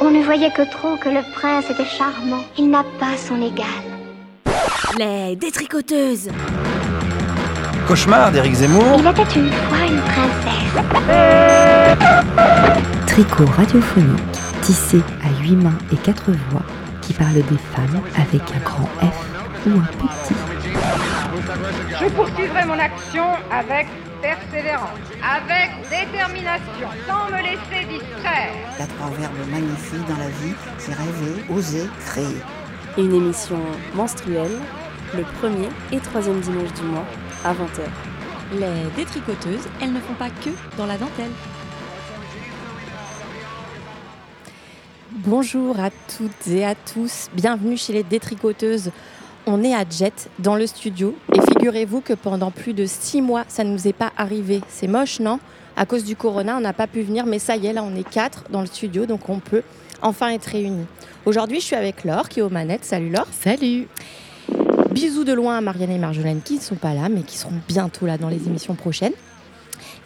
On ne voyait que trop que le prince était charmant. Il n'a pas son égal. Les détricoteuses Cauchemar d'Éric Zemmour. Il était une fois une princesse. Tricot radiophonique, tissé à huit mains et quatre voix, qui parle des femmes avec un grand F ou un petit. Je poursuivrai mon action avec persévérance, avec détermination, sans me laisser distraire. Il y a trois verbes magnifiques dans la vie, c'est rêver, oser, créer. Une émission menstruelle, le premier et troisième dimanche du mois, à 20h. Les détricoteuses, elles ne font pas que dans la dentelle. Bonjour à toutes et à tous, bienvenue chez les détricoteuses. On est à Jet dans le studio et figurez-vous que pendant plus de six mois, ça ne nous est pas arrivé. C'est moche, non? À cause du corona, on n'a pas pu venir, mais ça y est, là on est quatre dans le studio, donc on peut enfin être réunis. Aujourd'hui, je suis avec Laure qui est aux manettes. Salut Laure. Salut. Bisous de loin à Marianne et Marjolaine qui ne sont pas là, mais qui seront bientôt là dans les émissions prochaines.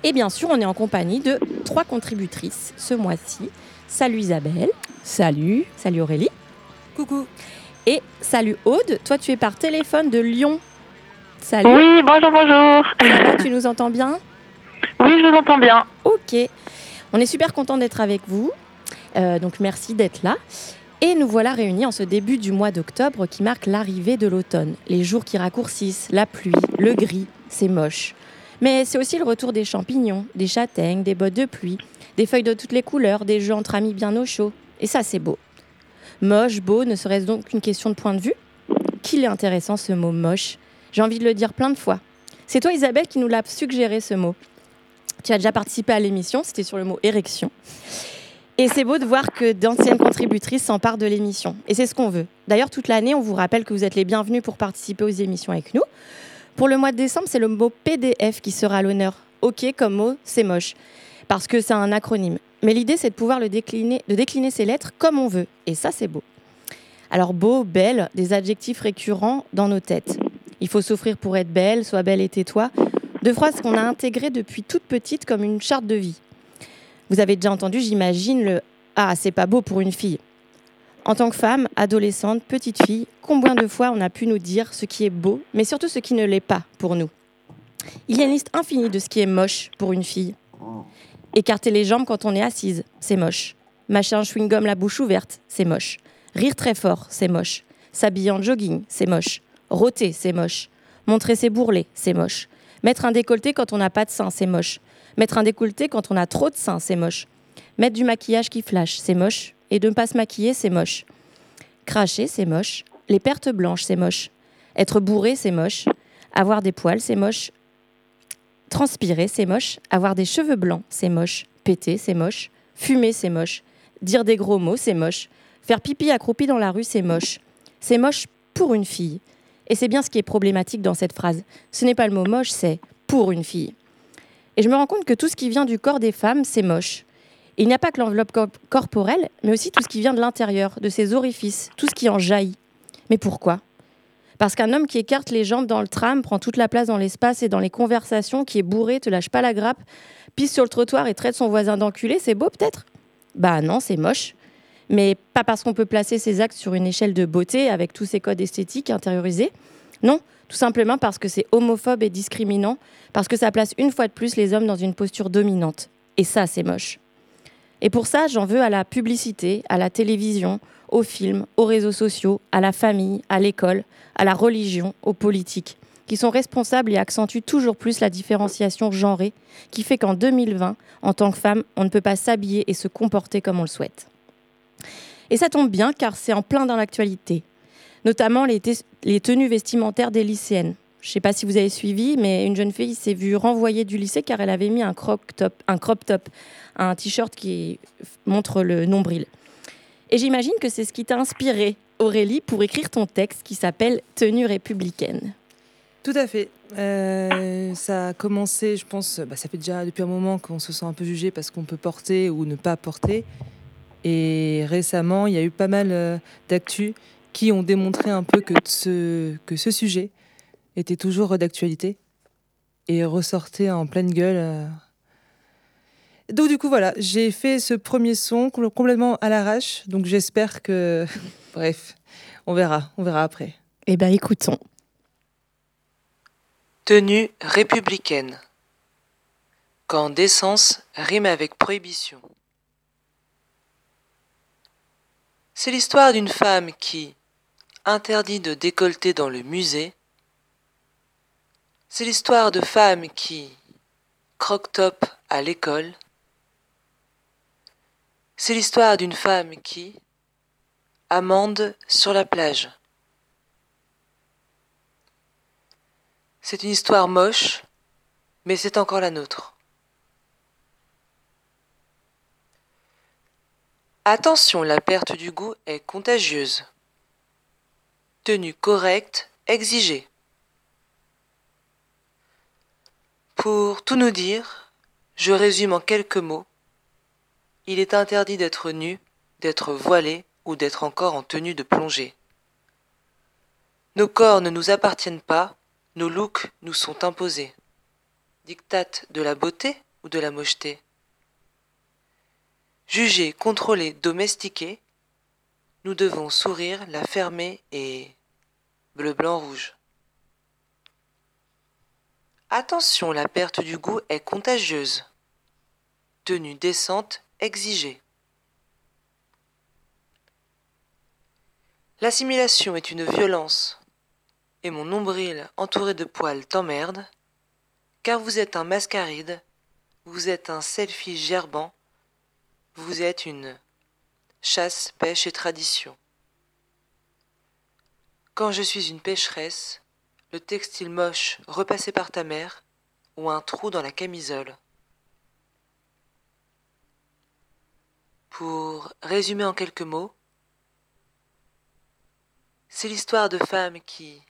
Et bien sûr, on est en compagnie de trois contributrices ce mois-ci. Salut Isabelle. Salut. Salut Aurélie. Coucou. Et salut Aude. Toi, tu es par téléphone de Lyon. Salut. Oui, bonjour, bonjour. Tu nous entends bien? Oui, je vous entends bien. Ok. On est super content d'être avec vous. Euh, donc merci d'être là. Et nous voilà réunis en ce début du mois d'octobre qui marque l'arrivée de l'automne. Les jours qui raccourcissent, la pluie, le gris, c'est moche. Mais c'est aussi le retour des champignons, des châtaignes, des bottes de pluie, des feuilles de toutes les couleurs, des jeux entre amis bien au chaud. Et ça, c'est beau. Moche, beau, ne serait-ce donc qu'une question de point de vue? Qu'il est intéressant ce mot moche? J'ai envie de le dire plein de fois. C'est toi, Isabelle, qui nous l'a suggéré ce mot. Tu as déjà participé à l'émission, c'était sur le mot érection. Et c'est beau de voir que d'anciennes contributrices s'emparent de l'émission. Et c'est ce qu'on veut. D'ailleurs, toute l'année, on vous rappelle que vous êtes les bienvenus pour participer aux émissions avec nous. Pour le mois de décembre, c'est le mot PDF qui sera l'honneur. OK comme mot, c'est moche. Parce que c'est un acronyme. Mais l'idée, c'est de pouvoir le décliner, de décliner ces lettres comme on veut. Et ça, c'est beau. Alors, beau, belle, des adjectifs récurrents dans nos têtes. Il faut s'offrir pour être belle, sois belle et tais-toi. Deux phrases qu'on a intégrées depuis toute petite comme une charte de vie. Vous avez déjà entendu, j'imagine, le Ah, c'est pas beau pour une fille. En tant que femme, adolescente, petite fille, combien de fois on a pu nous dire ce qui est beau, mais surtout ce qui ne l'est pas pour nous? Il y a une liste infinie de ce qui est moche pour une fille. Écarter les jambes quand on est assise, c'est moche. Mâcher un chewing-gum la bouche ouverte, c'est moche. Rire très fort, c'est moche. S'habiller en jogging, c'est moche. Rôter, c'est moche. Montrer ses bourrelets, c'est moche. Mettre un décolleté quand on n'a pas de sein, c'est moche. Mettre un décolleté quand on a trop de seins, c'est moche. Mettre du maquillage qui flash, c'est moche. Et de ne pas se maquiller, c'est moche. Cracher, c'est moche. Les pertes blanches, c'est moche. Être bourré, c'est moche. Avoir des poils, c'est moche. Transpirer, c'est moche. Avoir des cheveux blancs, c'est moche. Péter, c'est moche. Fumer, c'est moche. Dire des gros mots, c'est moche. Faire pipi accroupi dans la rue, c'est moche. C'est moche pour une fille. Et c'est bien ce qui est problématique dans cette phrase. Ce n'est pas le mot moche, c'est pour une fille. Et je me rends compte que tout ce qui vient du corps des femmes, c'est moche. Il n'y a pas que l'enveloppe corporelle, mais aussi tout ce qui vient de l'intérieur, de ses orifices, tout ce qui en jaillit. Mais pourquoi? Parce qu'un homme qui écarte les jambes dans le tram prend toute la place dans l'espace et dans les conversations, qui est bourré, te lâche pas la grappe, pisse sur le trottoir et traite son voisin d'enculé, c'est beau peut-être? Bah non, c'est moche. Mais pas parce qu'on peut placer ses actes sur une échelle de beauté avec tous ces codes esthétiques intériorisés. Non, tout simplement parce que c'est homophobe et discriminant, parce que ça place une fois de plus les hommes dans une posture dominante. Et ça, c'est moche. Et pour ça, j'en veux à la publicité, à la télévision, aux films, aux réseaux sociaux, à la famille, à l'école, à la religion, aux politiques, qui sont responsables et accentuent toujours plus la différenciation genrée, qui fait qu'en 2020, en tant que femme, on ne peut pas s'habiller et se comporter comme on le souhaite. Et ça tombe bien car c'est en plein dans l'actualité, notamment les, tenues vestimentaires des lycéennes. Je ne sais pas si vous avez suivi, mais une jeune fille s'est vue renvoyer du lycée car elle avait mis un, crop top, un t-shirt qui montre le nombril. Et j'imagine que c'est ce qui t'a inspiré, Aurélie, pour écrire ton texte qui s'appelle Tenue républicaine. Tout à fait. Euh, ça a commencé, je pense, bah, ça fait déjà depuis un moment qu'on se sent un peu jugé parce qu'on peut porter ou ne pas porter. Et récemment, il y a eu pas mal euh, d'actu qui ont démontré un peu que ce, que ce sujet était toujours d'actualité et ressortait en pleine gueule. Donc du coup voilà, j'ai fait ce premier son complètement à l'arrache, donc j'espère que... Bref, on verra, on verra après. Eh ben écoutons. Tenue républicaine. Quand décence rime avec prohibition. C'est l'histoire d'une femme qui interdit de décolleter dans le musée. C'est l'histoire de femmes qui croque-top à l'école. C'est l'histoire d'une femme qui amende sur la plage. C'est une histoire moche, mais c'est encore la nôtre. Attention, la perte du goût est contagieuse. Tenue correcte exigée. Pour tout nous dire, je résume en quelques mots. Il est interdit d'être nu, d'être voilé ou d'être encore en tenue de plongée. Nos corps ne nous appartiennent pas, nos looks nous sont imposés. Dictate de la beauté ou de la mocheté? Jugés, contrôlés, domestiqués, nous devons sourire, la fermer et bleu, blanc, rouge. Attention, la perte du goût est contagieuse. Tenue décente exigée. L'assimilation est une violence, et mon nombril entouré de poils t'emmerde, car vous êtes un mascaride, vous êtes un selfie gerbant, vous êtes une chasse, pêche et tradition. Quand je suis une pécheresse, le textile moche repassé par ta mère, ou un trou dans la camisole. Pour résumer en quelques mots, c'est l'histoire de femmes qui,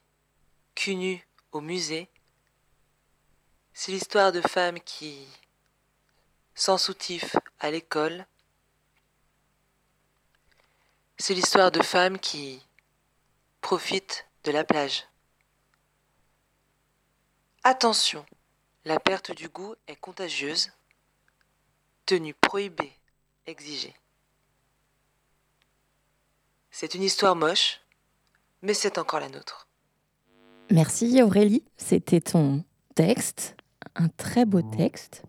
cul au musée, c'est l'histoire de femmes qui, sans à l'école, c'est l'histoire de femmes qui profitent de la plage. Attention, la perte du goût est contagieuse. Tenue prohibée, exigée. C'est une histoire moche, mais c'est encore la nôtre. Merci Aurélie, c'était ton texte, un très beau texte.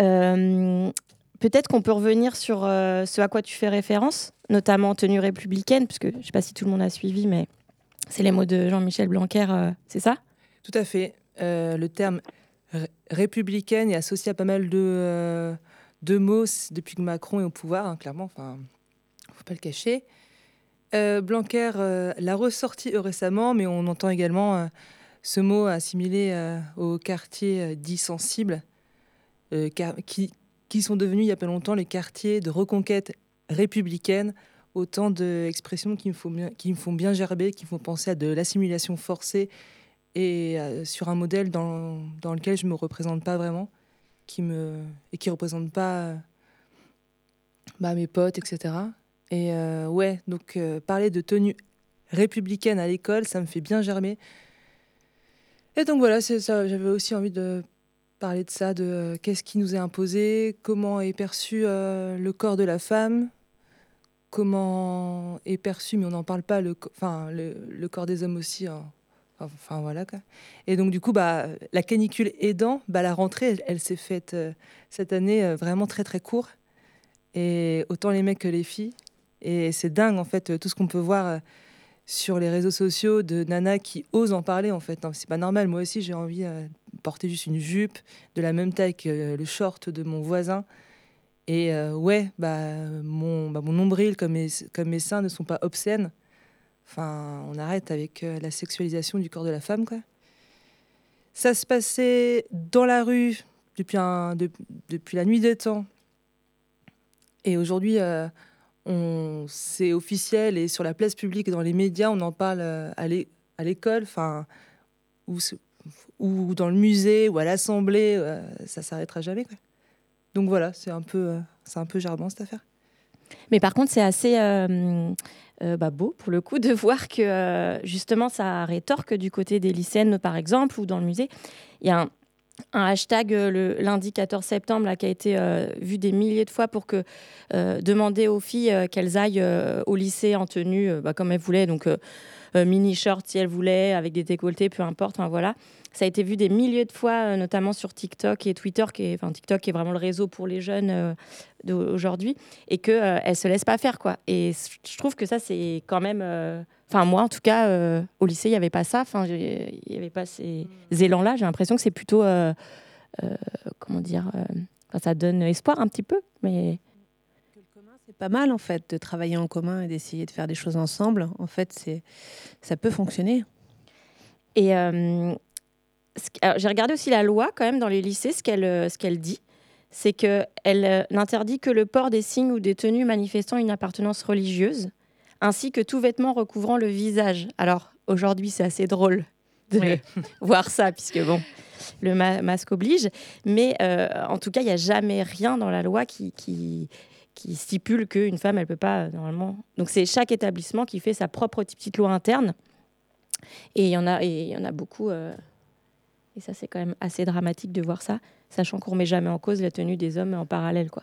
Euh, Peut-être qu'on peut revenir sur euh, ce à quoi tu fais référence, notamment tenue républicaine, puisque je ne sais pas si tout le monde a suivi, mais c'est les mots de Jean-Michel Blanquer, euh, c'est ça? Tout à fait. Euh, le terme républicaine est associé à pas mal de, de mots depuis que Macron est au pouvoir, hein, clairement, enfin, faut pas le cacher. Blanquer l'a ressorti récemment, mais on entend également ce mot assimilé au quartier dit sensible, qui, qui sont devenus il y a pas longtemps les quartiers de reconquête républicaine. Autant d'expressions qui, me font bien, qui me font bien gerber, qui me font penser à de l'assimilation forcée et euh, sur un modèle dans, dans, lequel je ne me représente pas vraiment, qui me, et qui ne représente pas bah, mes potes, etc. Et euh, ouais, donc euh, parler de tenue républicaine à l'école, ça me fait bien germer. Et donc voilà, c'est ça. J'avais aussi envie de parler de ça, de euh, qu'est-ce qui nous est imposé, comment est perçu euh, le corps de la femme, comment est perçu, mais on n'en parle pas, le, enfin, le, corps des hommes aussi. Hein. Enfin, voilà. Quoi. Et donc, du coup, bah, la canicule aidant, bah, la rentrée, elle, s'est faite euh, cette année vraiment très, très court. Et autant les mecs que les filles. Et c'est dingue, en fait, tout ce qu'on peut voir sur les réseaux sociaux de Nana qui osent en parler, en fait. C'est pas normal. Moi aussi, j'ai envie porter juste une jupe de la même taille que le short de mon voisin. Et euh, ouais, bah, mon, bah, nombril comme mes seins ne sont pas obscènes. Enfin, on arrête avec euh, la sexualisation du corps de la femme, quoi. Ça se passait dans la rue depuis, la nuit des temps. Et aujourd'hui, euh, c'est officiel et sur la place publique, dans les médias, on en parle à l'école, enfin, où, ou dans le musée ou à l'assemblée, euh, ça s'arrêtera jamais. Quoi. Donc voilà, c'est un peu, euh, c'est un peu cette affaire. Mais par contre, c'est assez euh, bah, beau pour le coup de voir que justement ça rétorque du côté des lycéennes, par exemple, ou dans le musée. Il y a un hashtag euh, le lundi 14 septembre là, qui a été euh, vu des milliers de fois pour que euh, demander aux filles euh, qu'elles aillent euh, au lycée en tenue euh, bah, comme elles voulaient, donc euh, euh, mini short si elles voulaient, avec des décolletés, peu importe. Voilà. Ça a été vu des milliers de fois, euh, notamment sur TikTok et Twitter, qui est, enfin TikTok qui est vraiment le réseau pour les jeunes euh, d'aujourd'hui, et que euh, elles se laissent pas faire quoi. Et je trouve que ça c'est quand même, euh, enfin moi en tout cas euh, au lycée il y avait pas ça, enfin il y avait pas ces élans là. J'ai l'impression que c'est plutôt, euh, euh, comment dire, euh, enfin, ça donne espoir un petit peu, mais C'est pas mal en fait de travailler en commun et d'essayer de faire des choses ensemble. En fait, c'est ça peut fonctionner. Et euh, j'ai regardé aussi la loi quand même dans les lycées, ce qu'elle euh, ce qu'elle dit, c'est qu'elle euh, n'interdit que le port des signes ou des tenues manifestant une appartenance religieuse, ainsi que tout vêtement recouvrant le visage. Alors aujourd'hui, c'est assez drôle de Oui. voir ça, puisque bon, le ma- masque oblige. Mais euh, en tout cas, il n'y a jamais rien dans la loi qui, qui, qui stipule qu'une femme, elle peut pas, euh, normalement. Donc c'est chaque établissement qui fait sa propre petite loi interne. Et il y en a, et il y en a beaucoup. euh, et ça, c'est quand même assez dramatique de voir ça, sachant qu'on remet jamais en cause la tenue des hommes en parallèle, quoi.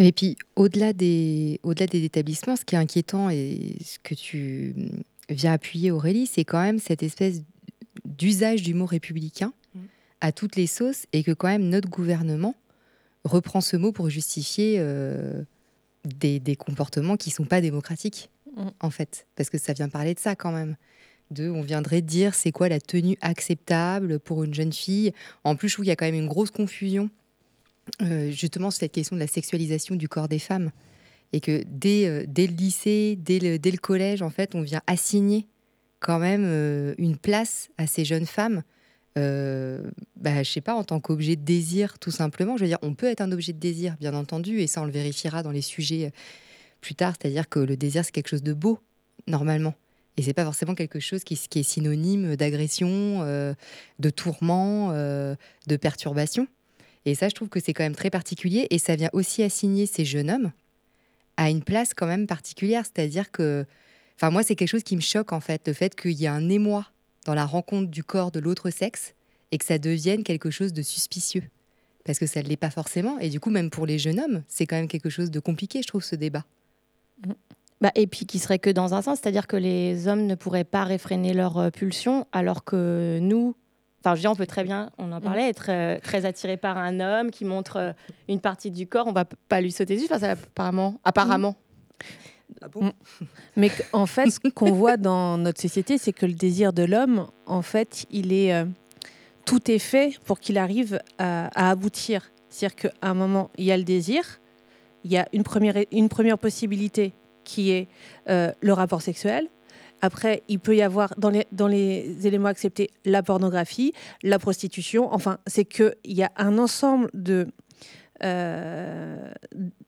Et puis, au-delà des, au-delà des établissements, ce qui est inquiétant et ce que tu mm, viens appuyer, Aurélie, c'est quand même cette espèce d'usage du mot républicain à toutes les sauces et que quand même notre gouvernement reprend ce mot pour justifier euh, des, des comportements qui sont pas démocratiques, Mm. en fait. Parce que ça vient parler de ça quand même. De, on viendrait dire c'est quoi la tenue acceptable pour une jeune fille. En plus, je trouve qu'il y a quand même une grosse confusion euh, justement sur cette question de la sexualisation du corps des femmes. Et que dès, euh, dès le lycée, dès le, dès le collège, en fait, on vient assigner quand même euh, une place à ces jeunes femmes. Bah, je sais pas, en tant qu'objet de désir, tout simplement. Je veux dire, on peut être un objet de désir, bien entendu, et ça, on le vérifiera dans les sujets plus tard. C'est-à-dire que le désir, c'est quelque chose de beau, normalement. Et c'est pas forcément quelque chose qui, est synonyme d'agression, euh, de tourment, euh, de perturbation. Et ça, je trouve que c'est quand même très particulier. Et ça vient aussi assigner ces jeunes hommes à une place quand même particulière. C'est-à-dire que, enfin, moi, c'est quelque chose qui me choque, en fait, le fait qu'il y ait un émoi dans la rencontre du corps de l'autre sexe et que ça devienne quelque chose de suspicieux. Parce que ça ne l'est pas forcément. Et du coup, même pour les jeunes hommes, c'est quand même quelque chose de compliqué, je trouve, ce débat. Bah, et puis qui serait que dans un sens, c'est-à-dire que les hommes ne pourraient pas réfréner leurs euh, pulsions, alors que nous, enfin, je on peut très bien, on en parlait, être euh, très attiré par un homme qui montre euh, une partie du corps, on va pas lui sauter dessus, enfin, ça, apparemment. apparemment. Mm. Mais qu- en fait, ce qu'on voit dans notre société, c'est que le désir de l'homme, en fait, il est euh, tout est fait pour qu'il arrive à, à aboutir. C'est-à-dire qu'à un moment, il y a le désir, il y a une première, une première possibilité qui est euh, le rapport sexuel. Après, il peut y avoir dans les, éléments acceptés la pornographie, la prostitution. Enfin, c'est qu'il y a un ensemble de, euh,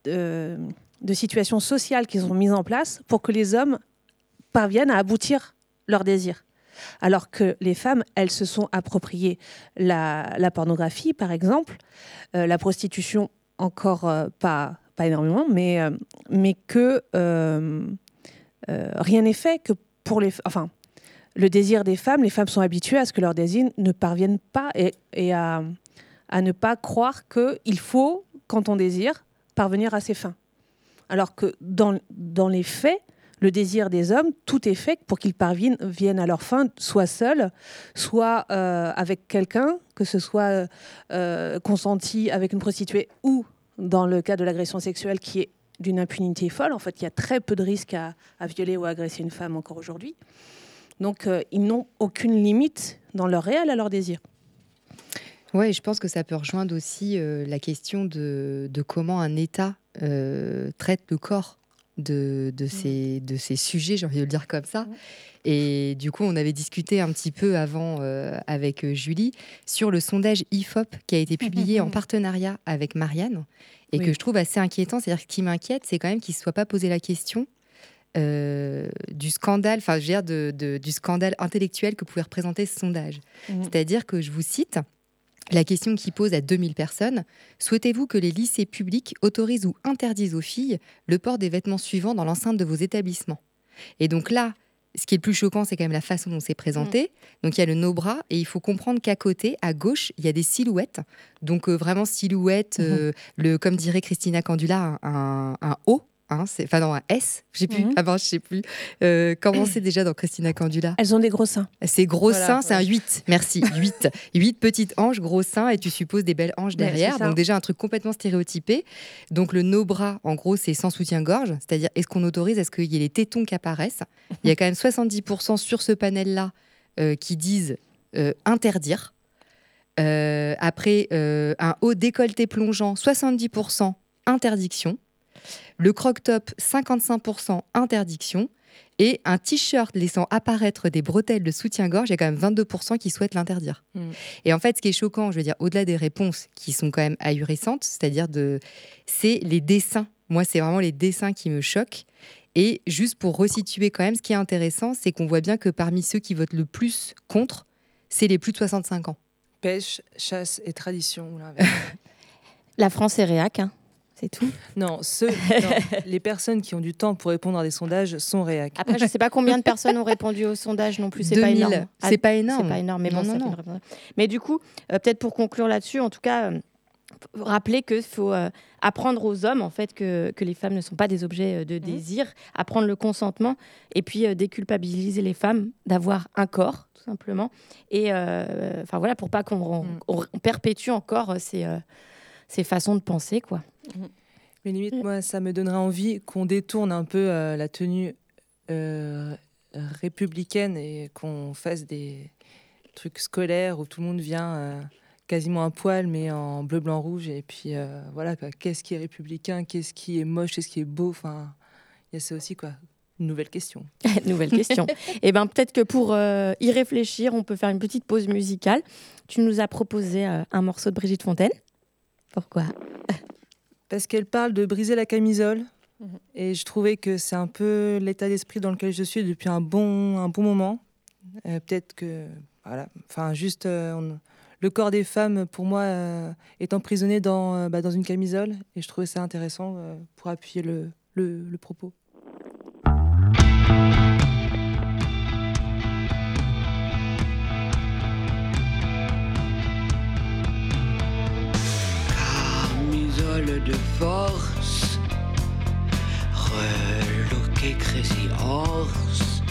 de, situations sociales qui sont mises en place pour que les hommes parviennent à aboutir leur désir. Alors que les femmes, elles se sont appropriées la, pornographie, par exemple, euh, la prostitution, encore pas, pas énormément, mais, euh, mais que euh, euh, rien n'est fait que pour les. Enfin, le désir des femmes, les femmes sont habituées à ce que leur désir ne parvienne pas et, à, ne pas croire qu'il faut, quand on désire, parvenir à ses fins. Alors que dans, dans les faits, le désir des hommes, tout est fait pour qu'ils parviennent viennent à leur fin, soit seuls, soit avec quelqu'un, que ce soit consenti avec une prostituée ou dans le cas de l'agression sexuelle qui est d'une impunité folle. En fait, il y a très peu de risques à, violer ou à agresser une femme encore aujourd'hui. Donc, euh, ils n'ont aucune limite dans leur réel à leur désir. Ouais, je pense que ça peut rejoindre aussi euh, la question de, de comment un État euh, traite le corps de, de, ces, de ces sujets, j'ai envie de le dire comme ça. Et du coup, on avait discuté un petit peu avant euh, avec euh, Julie sur le sondage IFOP qui a été publié en partenariat avec Marianne et Oui. que je trouve assez inquiétant. C'est-à-dire que ce qui m'inquiète, c'est quand même qu'il ne se soit pas posé la question euh, du scandale, enfin, je veux dire, de, de- du scandale intellectuel que pouvait représenter ce sondage. C'est-à-dire que je vous cite. La question qui pose à 2000 personnes, souhaitez-vous que les lycées publics autorisent ou interdisent aux filles le port des vêtements suivants dans l'enceinte de vos établissements? Et donc là, ce qui est le plus choquant, c'est quand même la façon dont c'est présenté. Mm. Donc il y a le no bras et il faut comprendre qu'à côté, à gauche, il y a des silhouettes. Donc euh, vraiment silhouette, mm-hmm. euh, le, comme dirait Christina Candula, un haut enfin non, un S, j'ai plus, mm -hmm. avant, je sais plus, euh, comment c'est déjà dans Christina Candula? Elles ont des gros seins. C'est gros seins, c'est un 8, merci, 8. 8 petites hanches, gros seins, et tu supposes des belles hanches derrière, donc déjà un truc complètement stéréotypé. Donc le no-bras, en gros, c'est sans soutien-gorge, c'est-à-dire est-ce qu'on autorise, est-ce qu'il y a les tétons qui apparaissent? Il y a quand même 70% sur ce panel-là euh, qui disent euh, interdire. Euh, après, un haut décolleté plongeant, 70% interdiction. Le croc-top, 55% interdiction. Et un t-shirt laissant apparaître des bretelles de soutien-gorge, il y a quand même 22% qui souhaitent l'interdire. Mm. Et en fait, ce qui est choquant, je veux dire, au-delà des réponses qui sont quand même ahurissantes, c'est-à-dire de, c'est les dessins. Moi, c'est vraiment les dessins qui me choquent. Et juste pour resituer quand même, ce qui est intéressant, c'est qu'on voit bien que parmi ceux qui votent le plus contre, c'est les plus de 65 ans. Pêche, chasse et tradition. ou l'inverse. La France est réac, hein, c'est tout? non, ceux, non, les personnes qui ont du temps pour répondre à des sondages sont réac. Après, je ne sais pas combien de personnes ont répondu au sondage non plus. C'est pas 2000. énorme. C'est pas énorme. C'est pas énorme, mais Non, bon, ça non, réponse. Mais du coup, euh, peut-être pour conclure là-dessus, en tout cas, euh, rappeler qu'il faut euh, apprendre aux hommes en fait que, que les femmes ne sont pas des objets euh, de désir, apprendre le consentement et puis euh, déculpabiliser les femmes d'avoir un corps tout simplement. Et enfin voilà, pour pas qu'on on- on perpétue encore ces, ces façons de penser quoi. Mais limite, moi, ça me donnerait envie qu'on détourne un peu euh, la tenue euh, républicaine et qu'on fasse des trucs scolaires où tout le monde vient euh, quasiment à poil, mais en bleu, blanc, rouge. Et puis euh, voilà, qu'est-ce qui est républicain, qu'est-ce qui est moche, qu'est-ce qui est beau? Enfin, il y a ça aussi, quoi. Une nouvelle question. Nouvelle question. Et ben peut-être que pour euh, y réfléchir, on peut faire une petite pause musicale. Tu nous as proposé euh, un morceau de Brigitte Fontaine. Pourquoi? Parce qu'elle parle de briser la camisole. Et je trouvais que c'est un peu l'état d'esprit dans lequel je suis depuis un bon, un bon moment. Euh, Peut-être que, voilà, enfin, juste euh, on- le corps des femmes, pour moi, euh, est emprisonné dans, bah, dans une camisole. Et je trouvais ça intéressant pour appuyer le, le, le propos. De force, reloqué Crazy Horse.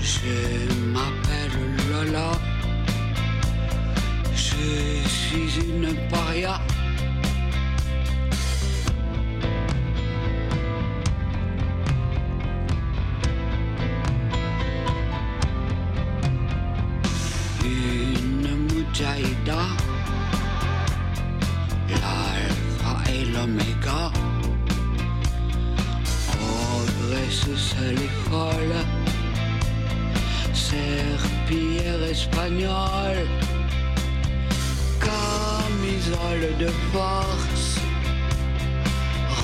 Je m'appelle Lola, je suis une paria. Une mujaïda, l'oméga. Progresse seule et folle, serpillière espagnole, camisole de force,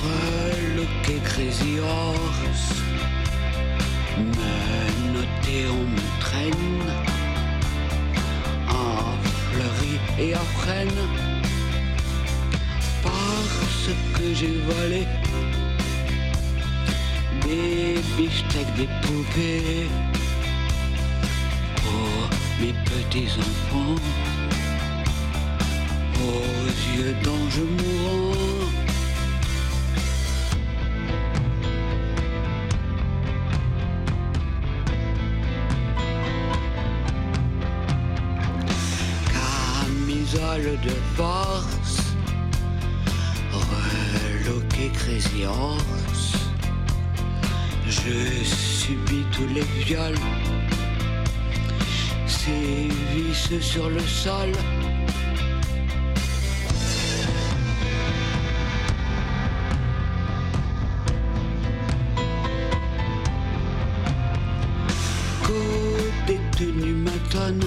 reloqué crazy horse, menotté on me traîne, à fleury et à frêne, que j'ai volé. Des beefsteaks, des poupées. Pour mes petits enfants. Aux yeux d'ange mourant. Camisole de force, horse. Je subis tous les viols, ces sur le sol. Côté tenu matonne,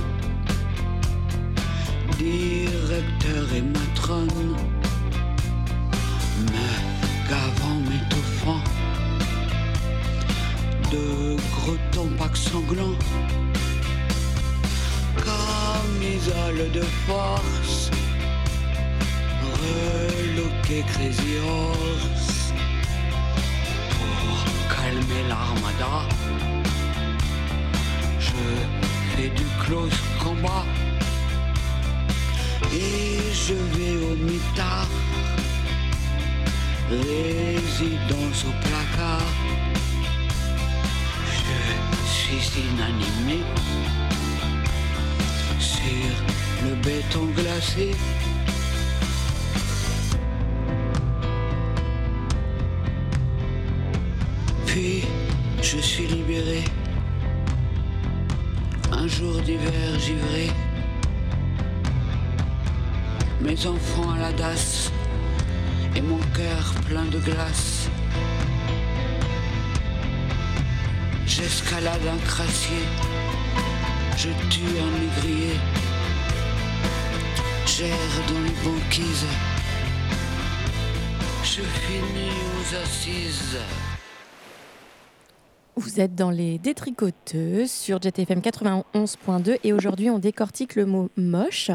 êtes dans les détricoteuses sur JTFM 91.2 et aujourd'hui on décortique le mot moche.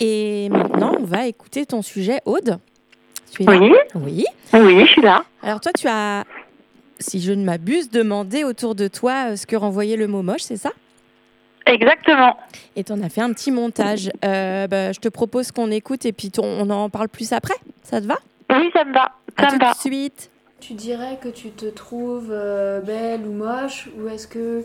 Et maintenant on va écouter ton sujet, Aude. Tu es là Oui. Oui. Oui, je suis là. Alors toi tu as, si je ne m'abuse, demandé autour de toi euh, ce que renvoyait le mot moche, c'est ça? Exactement. Et tu en as fait un petit montage. Euh, bah, je te propose qu'on écoute et puis on en parle plus après. Ça te va? Oui, ça me va. À Ça tout me va. de suite. Tu dirais que tu te trouves euh, belle ou moche ou est-ce que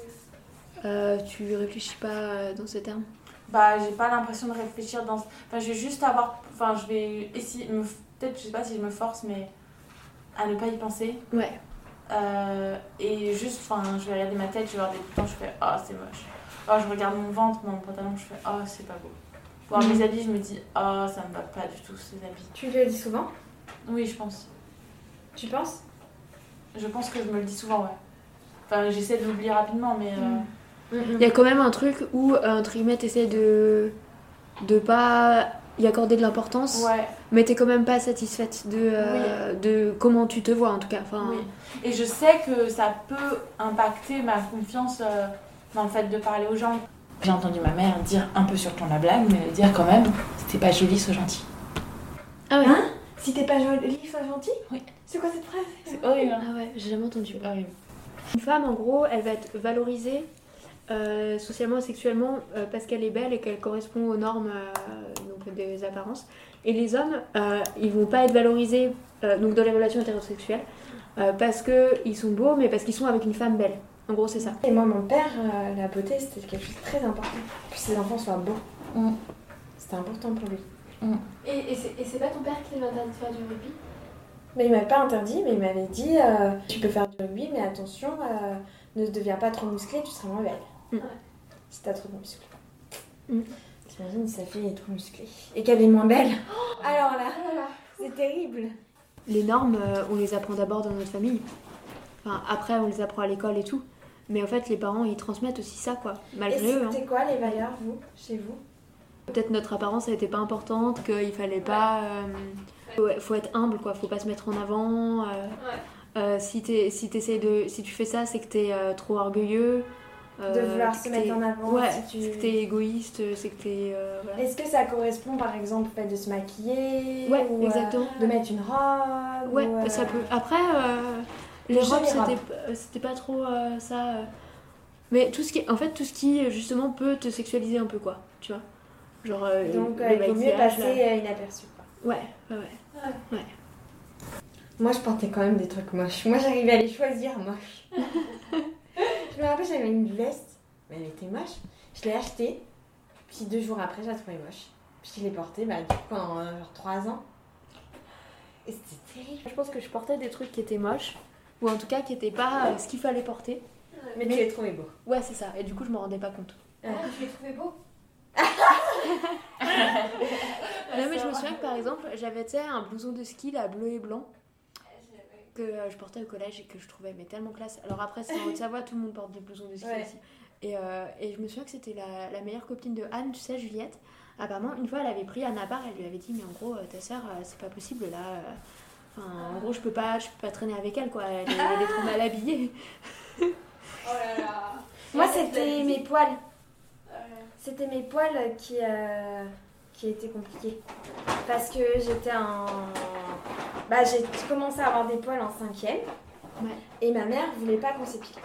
euh, tu réfléchis pas euh, dans ces termes? Bah, j'ai pas l'impression de réfléchir dans. Enfin, je vais juste avoir. Enfin, je vais essayer. me- Peut-être, je sais pas si je me force, mais à ne pas y penser. Ouais. Euh, et juste, enfin, je vais regarder ma tête, je vais voir des boutons, je fais oh, c'est moche. Oh, je regarde mon ventre, mon pantalon, je fais oh, c'est pas beau. Voir Mhm. mes habits, je me dis oh, ça me va pas du tout ces habits. Tu le dis souvent? Oui, je pense. Tu penses? Je pense que je me le dis souvent, ouais. Enfin, j'essaie de l'oublier rapidement, mais. euh, Il y a quand même un truc où, euh, entre guillemets, t'essaies de de pas y accorder de l'importance, Ouais. mais t'es quand même pas satisfaite de, euh, de comment tu te vois en tout cas. Enfin, Oui. Et je sais que ça peut impacter ma confiance euh, dans le fait de parler aux gens. J'ai entendu ma mère dire un peu sur ton de la blague, mais dire quand même, c'était pas joli, sois gentil. Ah ouais Hein? Si t'es pas jolie, sois gentil? Oui. C'est quoi cette phrase C'est horrible. Ah ouais, j'ai jamais entendu. Horrible. Une femme, en gros, elle va être valorisée euh, socialement et sexuellement euh, parce qu'elle est belle et qu'elle correspond aux normes euh, donc des apparences. Et les hommes, euh, ils vont pas être valorisés euh, donc dans les relations hétérosexuelles euh, parce qu'ils sont beaux, mais parce qu'ils sont avec une femme belle. En gros, c'est ça. Et moi, mon père, euh, la beauté, c'était quelque chose de très important. Que ses enfants soient beaux. Mm. C'était important pour lui. Et, et c'est- et c'est pas ton père qui t'interdit de faire du rugby? Mais il m'avait pas interdit, mais il m'avait dit euh, tu peux faire du rugby, mais attention, euh, ne deviens pas trop musclé, tu seras moins belle. Si t'as trop de muscles. Mm. T'imagines, sa fille est trop musclée. Et qu'elle est moins belle. Alors là, c'est terrible. Les normes, euh, on les apprend d'abord dans notre famille. Enfin, après, on les apprend à l'école et tout. Mais en fait, les parents, ils transmettent aussi ça, quoi. Malgré Et eux. hein. c'était quoi les valeurs, vous, chez vous? Peut-être notre apparence, elle était pas importante, qu'il fallait pas. euh, ouais, faut être humble, quoi. Faut pas se mettre en avant. euh, euh, si, si, de, si tu fais ça, c'est que t'es euh, trop orgueilleux. De vouloir se mettre en avant, Ouais, si tu- c'est que t'es égoïste, c'est que t'es. euh, voilà. Est-ce que ça correspond par exemple au fait de se maquiller Ouais, ou, euh, exactement. de mettre une robe Ouais, ou, ça peut. Après, les robes, c'était pas trop ça. Mais tout ce qui, en fait, tout ce qui justement peut te sexualiser un peu, quoi. Tu vois. Genre. euh, Donc euh, il vaut mieux passer là. euh, inaperçu. quoi. Ouais, ouais, ouais. ouais. Moi je portais quand même des trucs moches. Moi j'arrivais à les choisir moches. je me rappelle, j'avais une veste, mais elle était moche. Je l'ai achetée, puis deux jours après, je la trouvais moche. Puis je l'ai portée bah, du coup, pendant euh, genre trois ans. Et c'était terrible. Je pense que je portais des trucs qui étaient moches, ou en tout cas qui étaient pas euh, ce qu'il fallait porter. Mais tu les trouvais beaux. Ouais, c'est ça. Et du coup, je m'en rendais pas compte. Ah, tu les trouvais beaux? Non, mais je me souviens que par exemple, j'avais un blouson de ski là, bleu et blanc que euh, je portais au collège et que je trouvais mais tellement classe. Alors après, c'est en Haute-Savoie, tout le monde porte des blousons de ski Ouais. aussi. Et, euh, et je me souviens que c'était la, la meilleure copine de Anne, tu sais, Juliette. Apparemment, une fois, elle avait pris Anne à part, elle lui avait dit, mais en gros, euh, ta sœur, euh, c'est pas possible là. Enfin, en gros, je peux pas, je peux pas traîner avec elle, quoi. Elle elle est trop mal habillée. Moi c'était mes poils. C'était mes poils qui, euh, qui étaient compliqués. Parce que j'étais en. Bah, j'ai commencé à avoir des poils en cinquième. Et ma mère voulait pas qu'on s'épile.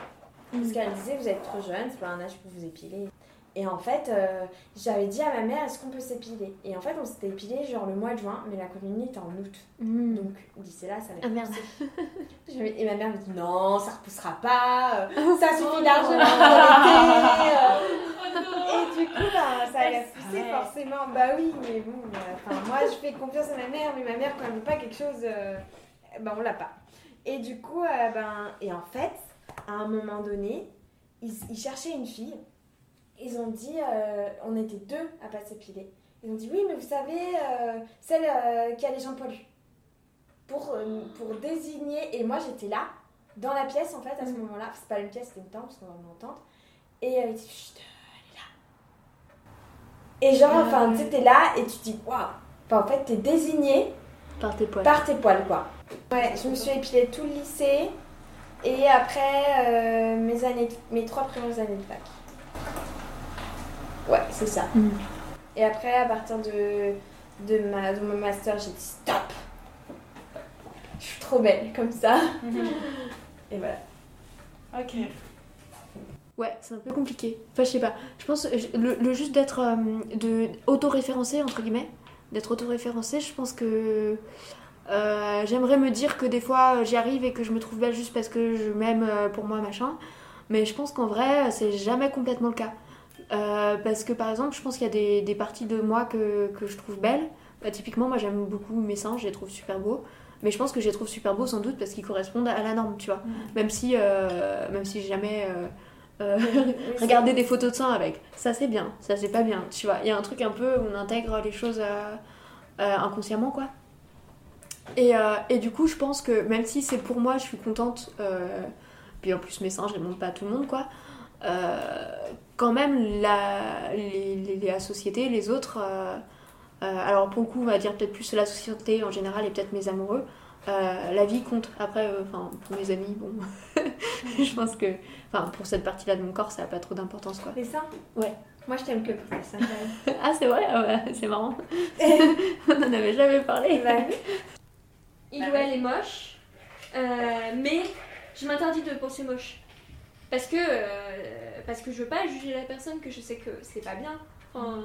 Parce qu'elle disait, vous êtes trop jeune, c'est pas un âge pour vous épiler. Et en fait, euh, j'avais dit à ma mère, est-ce qu'on peut s'épiler? Et en fait, on s'était épilé genre le mois de juin, mais la communion était en août. Donc d'ici là, ça allait Ah. Et ma mère me dit, non, ça repoussera pas, euh, ça suffit largement. Et du coup, bah, ça allait repousser forcément. Bah oui, mais bon, enfin, moi, je fais confiance à ma mère, mais ma mère, quand elle veut pas quelque chose, euh, ben on l'a pas. Et du coup, euh, ben, et en fait, à un moment donné, ils, ils cherchaient une fille. Ils ont dit, euh, on était deux à pas s'épiler. Ils ont dit, oui, mais vous savez, euh, celle qui a les jambes poilues. Pour, pour désigner, et moi j'étais là, dans la pièce en fait, à ce moment-là. C'est pas une pièce, c'était une tente, parce qu'on va m'entendre. Et ils disent, chut, elle est là. Et genre, Ah enfin, tu sais, t'es là et tu te dis, waouh. Enfin, en fait, t'es désigné Par tes poils. par tes poils, quoi. Ouais, je me suis épilée tout le lycée. Et après, euh, mes, années, mes trois premières années de fac. Ouais, c'est ça. Et après, à partir de, de, ma, de mon master, j'ai dit stop. Je suis trop belle comme ça. Et voilà. Ok. Ouais, c'est un peu compliqué. Enfin, je sais pas. Je pense le, le juste d'être euh, de auto-référencé entre guillemets, d'être auto-référencé, je pense que euh, j'aimerais me dire que des fois j'y arrive et que je me trouve belle juste parce que je m'aime euh, pour moi machin. Mais je pense qu'en vrai, c'est jamais complètement le cas. Euh, parce que par exemple, je pense qu'il y a des, des parties de moi que, que je trouve belles. Bah, typiquement, moi j'aime beaucoup mes seins, je les trouve super beaux. Mais je pense que je les trouve super beaux sans doute parce qu'ils correspondent à la norme, tu vois. Même si, euh, même si jamais euh, euh, regardé des photos de seins avec. Ça c'est bien, ça c'est pas bien, tu vois. Il y a un truc un peu où on intègre les choses euh, euh, inconsciemment, quoi. Et, et du coup, je pense que même si c'est pour moi, je suis contente. puis en plus, mes seins, je les montre pas à tout le monde, quoi. quand même, la, les, les- la société, les autres. alors pour le coup, on va dire peut-être plus la société en général et peut-être mes amoureux. Euh, la vie compte. Après, euh, enfin, pour mes amis, bon, je pense que, enfin, pour cette partie-là de mon corps, ça a pas trop d'importance, quoi. Les seins Ouais. Moi, je t'aime que pour tes seins. ah, c'est vrai, Ah ouais, c'est marrant. on n'en avait jamais parlé. Il ou elle est moche, euh, mais je m'interdis de penser moche. Parce que, euh, parce que je veux pas juger la personne, que je sais que c'est pas bien. Enfin,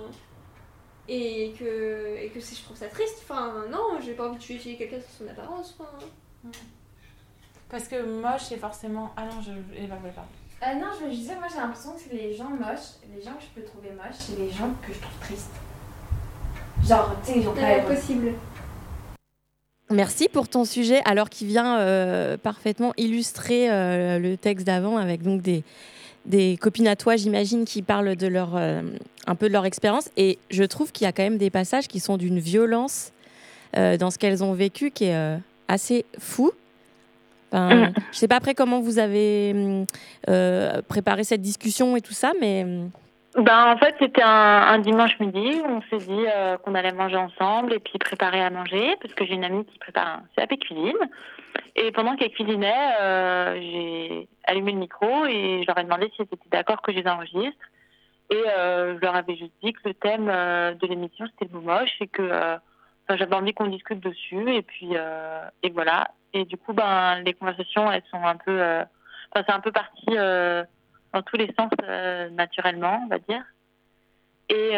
et que, et que si je trouve ça triste, enfin, non, j'ai pas envie de juger quelqu'un sur son apparence. Enfin, Parce que moche, c'est forcément. Ah non, je. Eva voulait parler. Euh, non, je me disais, moi j'ai l'impression que les gens moches, les gens que je peux trouver moches, c'est les gens que je trouve tristes. Genre, tu sais, ils ont pas possible. Merci pour ton sujet, alors qui vient euh, parfaitement illustrer euh, le texte d'avant avec donc des, des copines à toi, j'imagine, qui parlent de leur, euh, un peu de leur expérience. Et je trouve qu'il y a quand même des passages qui sont d'une violence euh, dans ce qu'elles ont vécu qui est euh, assez fou. Enfin, Mm. Je sais pas après comment vous avez euh, préparé cette discussion et tout ça, mais hum, Ben, en fait, c'était un, un dimanche midi. On s'est dit qu'on allait manger ensemble et puis préparer à manger parce que j'ai une amie qui prépare un CAP cuisine. Et pendant qu'elle cuisinait, euh, j'ai allumé le micro et je leur ai demandé si elles étaient d'accord que je les enregistre. Et euh, je leur avais juste dit que le thème euh, de l'émission c'était le moche et que j'avais envie qu'on discute dessus. Et puis et voilà. Et du coup, ben les conversations elles sont un peu, enfin c'est un peu parti. dans tous les sens naturellement, on va dire. Et,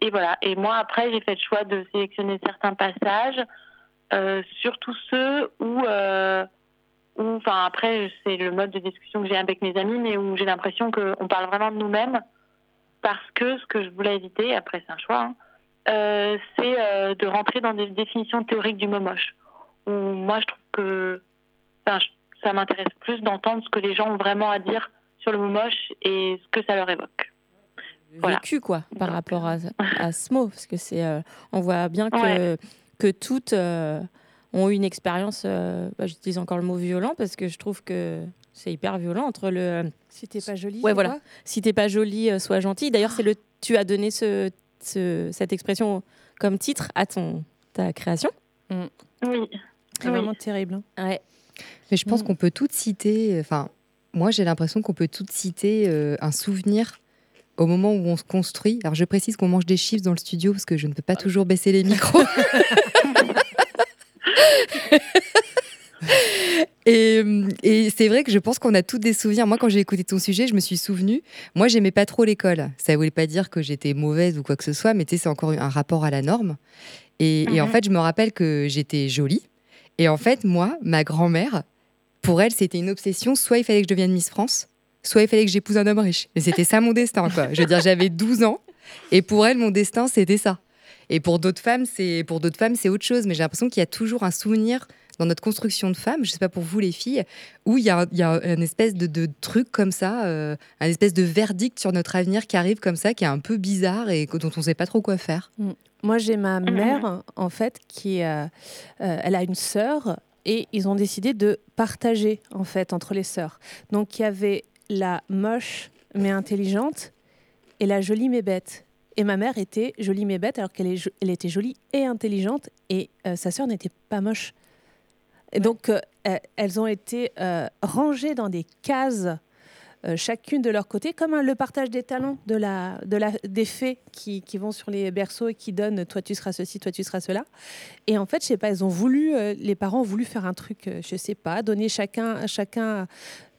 et voilà. Et moi, après, j'ai fait le choix de sélectionner certains passages, surtout ceux où, euh, où, enfin, après, c'est le mode de discussion que j'ai avec mes amis, mais où j'ai l'impression qu'on parle vraiment de nous-mêmes, parce que ce que je voulais éviter, après, c'est un choix, hein, euh, c'est euh, de rentrer dans des définitions théoriques du mot moche. Où moi, je trouve que, ça m'intéresse plus d'entendre ce que les gens ont vraiment à dire sur le mot moche et ce que ça leur évoque. Voilà. vécu quoi par rapport à, à ce mot parce que c'est euh, on voit bien que Ouais. Que toutes euh, ont eu une expérience euh, bah, j'utilise encore le mot violent parce que je trouve que c'est hyper violent entre le si t'es pas jolie ouais voilà. si t'es pas jolie euh, sois gentille. D'ailleurs c'est le tu as donné ce, ce- cette expression comme titre à ton ta création. Oui. C'est vraiment terrible. hein. ouais. Mais je pense qu'on peut toutes citer, enfin, moi j'ai l'impression qu'on peut toutes citer euh, un souvenir au moment où on se construit. Alors je précise qu'on mange des chips dans le studio parce que je ne peux pas toujours baisser les micros. Et, et c'est vrai que je pense qu'on a tous des souvenirs. Moi, quand j'ai écouté ton sujet, je me suis souvenu. Moi, j'aimais pas trop l'école. Ça voulait pas dire que j'étais mauvaise ou quoi que ce soit, mais tu sais, c'est encore un rapport à la norme. Et, et en fait, je me rappelle que j'étais jolie. Et en fait, moi, ma grand-mère, pour elle, c'était une obsession. Soit il fallait que je devienne Miss France, soit il fallait que j'épouse un homme riche. Et c'était ça mon destin, quoi. Je veux dire, j'avais 12 ans. Et pour elle, mon destin, c'était ça. Et pour d'autres femmes, c'est pour d'autres femmes, c'est autre chose. Mais j'ai l'impression qu'il y a toujours un souvenir dans notre construction de femme, je sais pas pour vous les filles, où il y a, y a une espèce de, truc comme ça, euh, un espèce de verdict sur notre avenir qui arrive comme ça, qui est un peu bizarre et dont on sait pas trop quoi faire. Mm. Moi, j'ai ma mère, en fait, qui euh, euh, elle a une sœur et ils ont décidé de partager, en fait, entre les sœurs. Donc, il y avait la moche mais intelligente et la jolie mais bête. Et ma mère était jolie mais bête alors qu'elle elle était jolie et intelligente et euh, sa sœur n'était pas moche. Et donc, euh, euh, elles ont été euh, rangées dans des cases chacune de leur côté, comme un- le partage des talents de la, de la, des fées qui, qui vont sur les berceaux et qui donnent toi tu seras ceci, toi tu seras cela. Et en fait, je sais pas, ils ont voulu, euh, les parents ont voulu faire un truc, je sais pas, donner chacun, chacun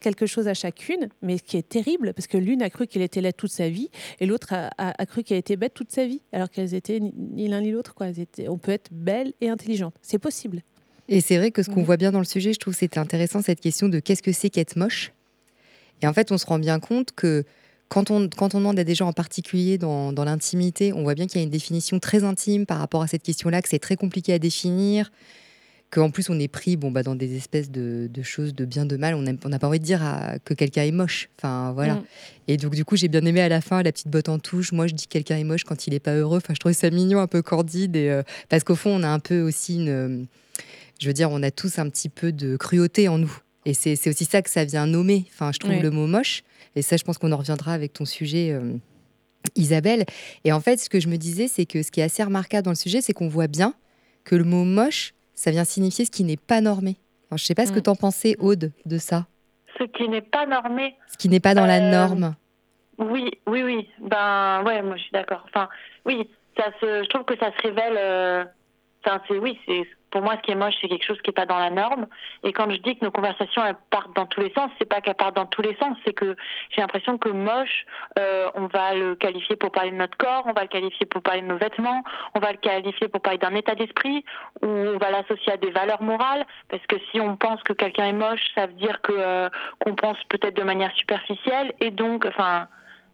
quelque chose à chacune, mais ce qui est terrible, parce que l'une a cru qu'elle était laide toute sa vie, et l'autre a, a- a cru qu'elle était bête toute sa vie, alors qu'elles étaient ni, l'un ni l'autre. On peut être belle et intelligente. C'est possible. Et c'est vrai que ce Mhm. qu'on voit bien dans le sujet, je trouve que c'était intéressant cette question de qu'est-ce que c'est qu'être moche. Et en fait, on se rend bien compte que quand on, quand on demande à des gens en particulier dans, dans l'intimité, on voit bien qu'il y a une définition très intime par rapport à cette question-là, que c'est très compliqué à définir, qu'en plus on est pris bon, bah, dans des espèces de, de choses de bien, de mal. On n'a pas envie de dire à- que quelqu'un est moche. Enfin, voilà. Mm. Et donc, du coup, j'ai bien aimé à la fin la petite botte en touche. Moi, je dis que quelqu'un est moche quand il n'est pas heureux. Enfin, je trouvais ça mignon, un peu cordide. Et, euh, parce qu'au fond, on a un peu aussi une. je veux dire, on a tous un petit peu de cruauté en nous. Et c'est c'est aussi ça que ça vient nommer. Enfin, je trouve Oui. le mot moche. Et ça, je pense qu'on en reviendra avec ton sujet. euh, Isabelle. Et en fait, ce que je me disais, c'est que ce qui est assez remarquable dans le sujet, c'est qu'on voit bien que le mot moche, ça vient signifier ce qui n'est pas normé. Je sais pas ce que Mm. t'en pensais, Aude, de ça. Ce qui n'est pas normé. Ce qui n'est pas dans la Euh, norme. Oui, oui, oui. Ben ouais, moi je suis d'accord. Enfin, oui, ça se, je trouve que ça se révèle. euh, Enfin, c'est oui, c'est pour moi ce qui est moche, c'est quelque chose qui est pas dans la norme. Et quand je dis que nos conversations elles partent dans tous les sens, c'est pas qu'elles partent dans tous les sens, c'est que j'ai l'impression que moche, euh, on va le qualifier pour parler de notre corps, on va le qualifier pour parler de nos vêtements, on va le qualifier pour parler d'un état d'esprit, ou on va l'associer à des valeurs morales. Parce que si on pense que quelqu'un est moche, ça veut dire que euh, qu'on pense peut-être de manière superficielle, et donc, enfin.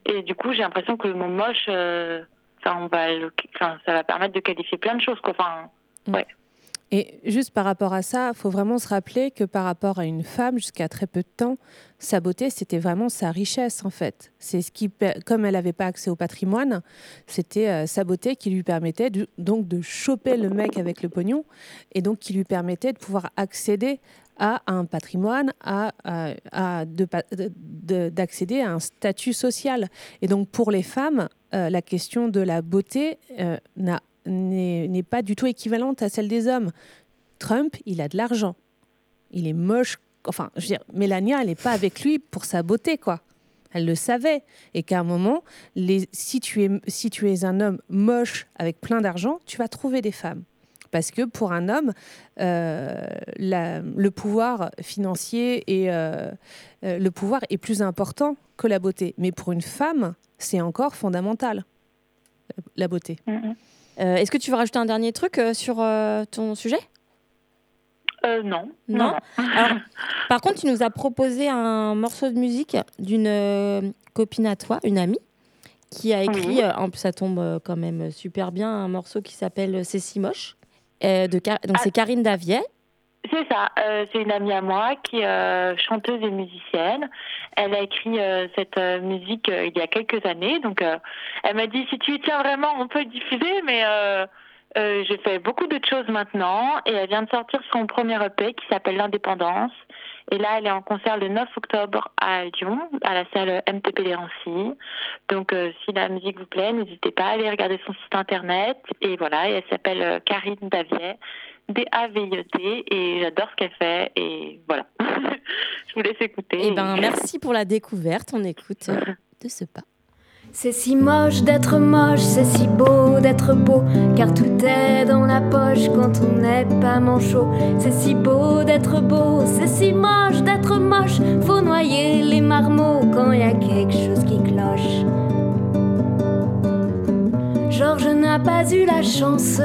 Et du coup, j'ai l'impression que le mot moche, euh, enfin, on va le- enfin, ça va permettre de qualifier plein de choses. Quoi. Enfin, ouais. Et juste par rapport à ça, il faut vraiment se rappeler que par rapport à une femme, jusqu'à très peu de temps, sa beauté, c'était vraiment sa richesse, en fait. C'est ce qui, comme elle n'avait pas accès au patrimoine, c'était euh, sa beauté qui lui permettait de- donc de choper le mec avec le pognon, et donc qui lui permettait de pouvoir accéder à un patrimoine, à, de- d'accéder à un statut social. Et donc pour les femmes, euh, la question de la beauté euh, n'a n'est pas du tout équivalente à celle des hommes. Trump, il a de l'argent. Il est moche. Enfin, je veux dire, Mélania, elle n'est pas avec lui pour sa beauté, quoi. Elle le savait. Et qu'à un moment, si, tu es, un homme moche avec plein d'argent, tu vas trouver des femmes. Parce que pour un homme, euh, le pouvoir financier et euh, euh, le pouvoir est plus important que la beauté. Mais pour une femme, c'est encore fondamental, la beauté. Est-ce que tu veux rajouter un dernier truc euh, sur euh, ton sujet? Euh, non. Non? Alors, par contre, tu nous as proposé un morceau de musique d'une euh, copine à toi, une amie, qui a écrit, euh, en plus ça tombe euh, quand même super bien, un morceau qui s'appelle C'est si moche. Euh, de Car- donc c'est Karine Davier. C'est ça. euh, c'est une amie à moi qui est euh, chanteuse et musicienne. Elle a écrit euh, cette musique il y a quelques années. Donc, elle m'a dit si tu y tiens vraiment, on peut le diffuser. Mais j'ai fait beaucoup d'autres choses maintenant. Et elle vient de sortir son premier EP qui s'appelle L'Indépendance. Et là, elle est en concert le 9 octobre à Lyon, à la salle MTP des Rancy. Donc, si la musique vous plaît, n'hésitez pas à aller regarder son site internet. Et voilà, elle s'appelle Karine Davier, D-A-V-I-E-T. Et j'adore ce qu'elle fait. Et voilà. Je vous laisse écouter. Eh ben, merci pour la découverte. On écoute de ce pas. C'est si moche d'être moche, c'est si beau d'être beau, car tout est dans la poche quand on n'est pas manchot. C'est si beau d'être beau, c'est si moche d'être moche, faut noyer les marmots quand y a quelque chose qui cloche. Georges n'a pas eu la chance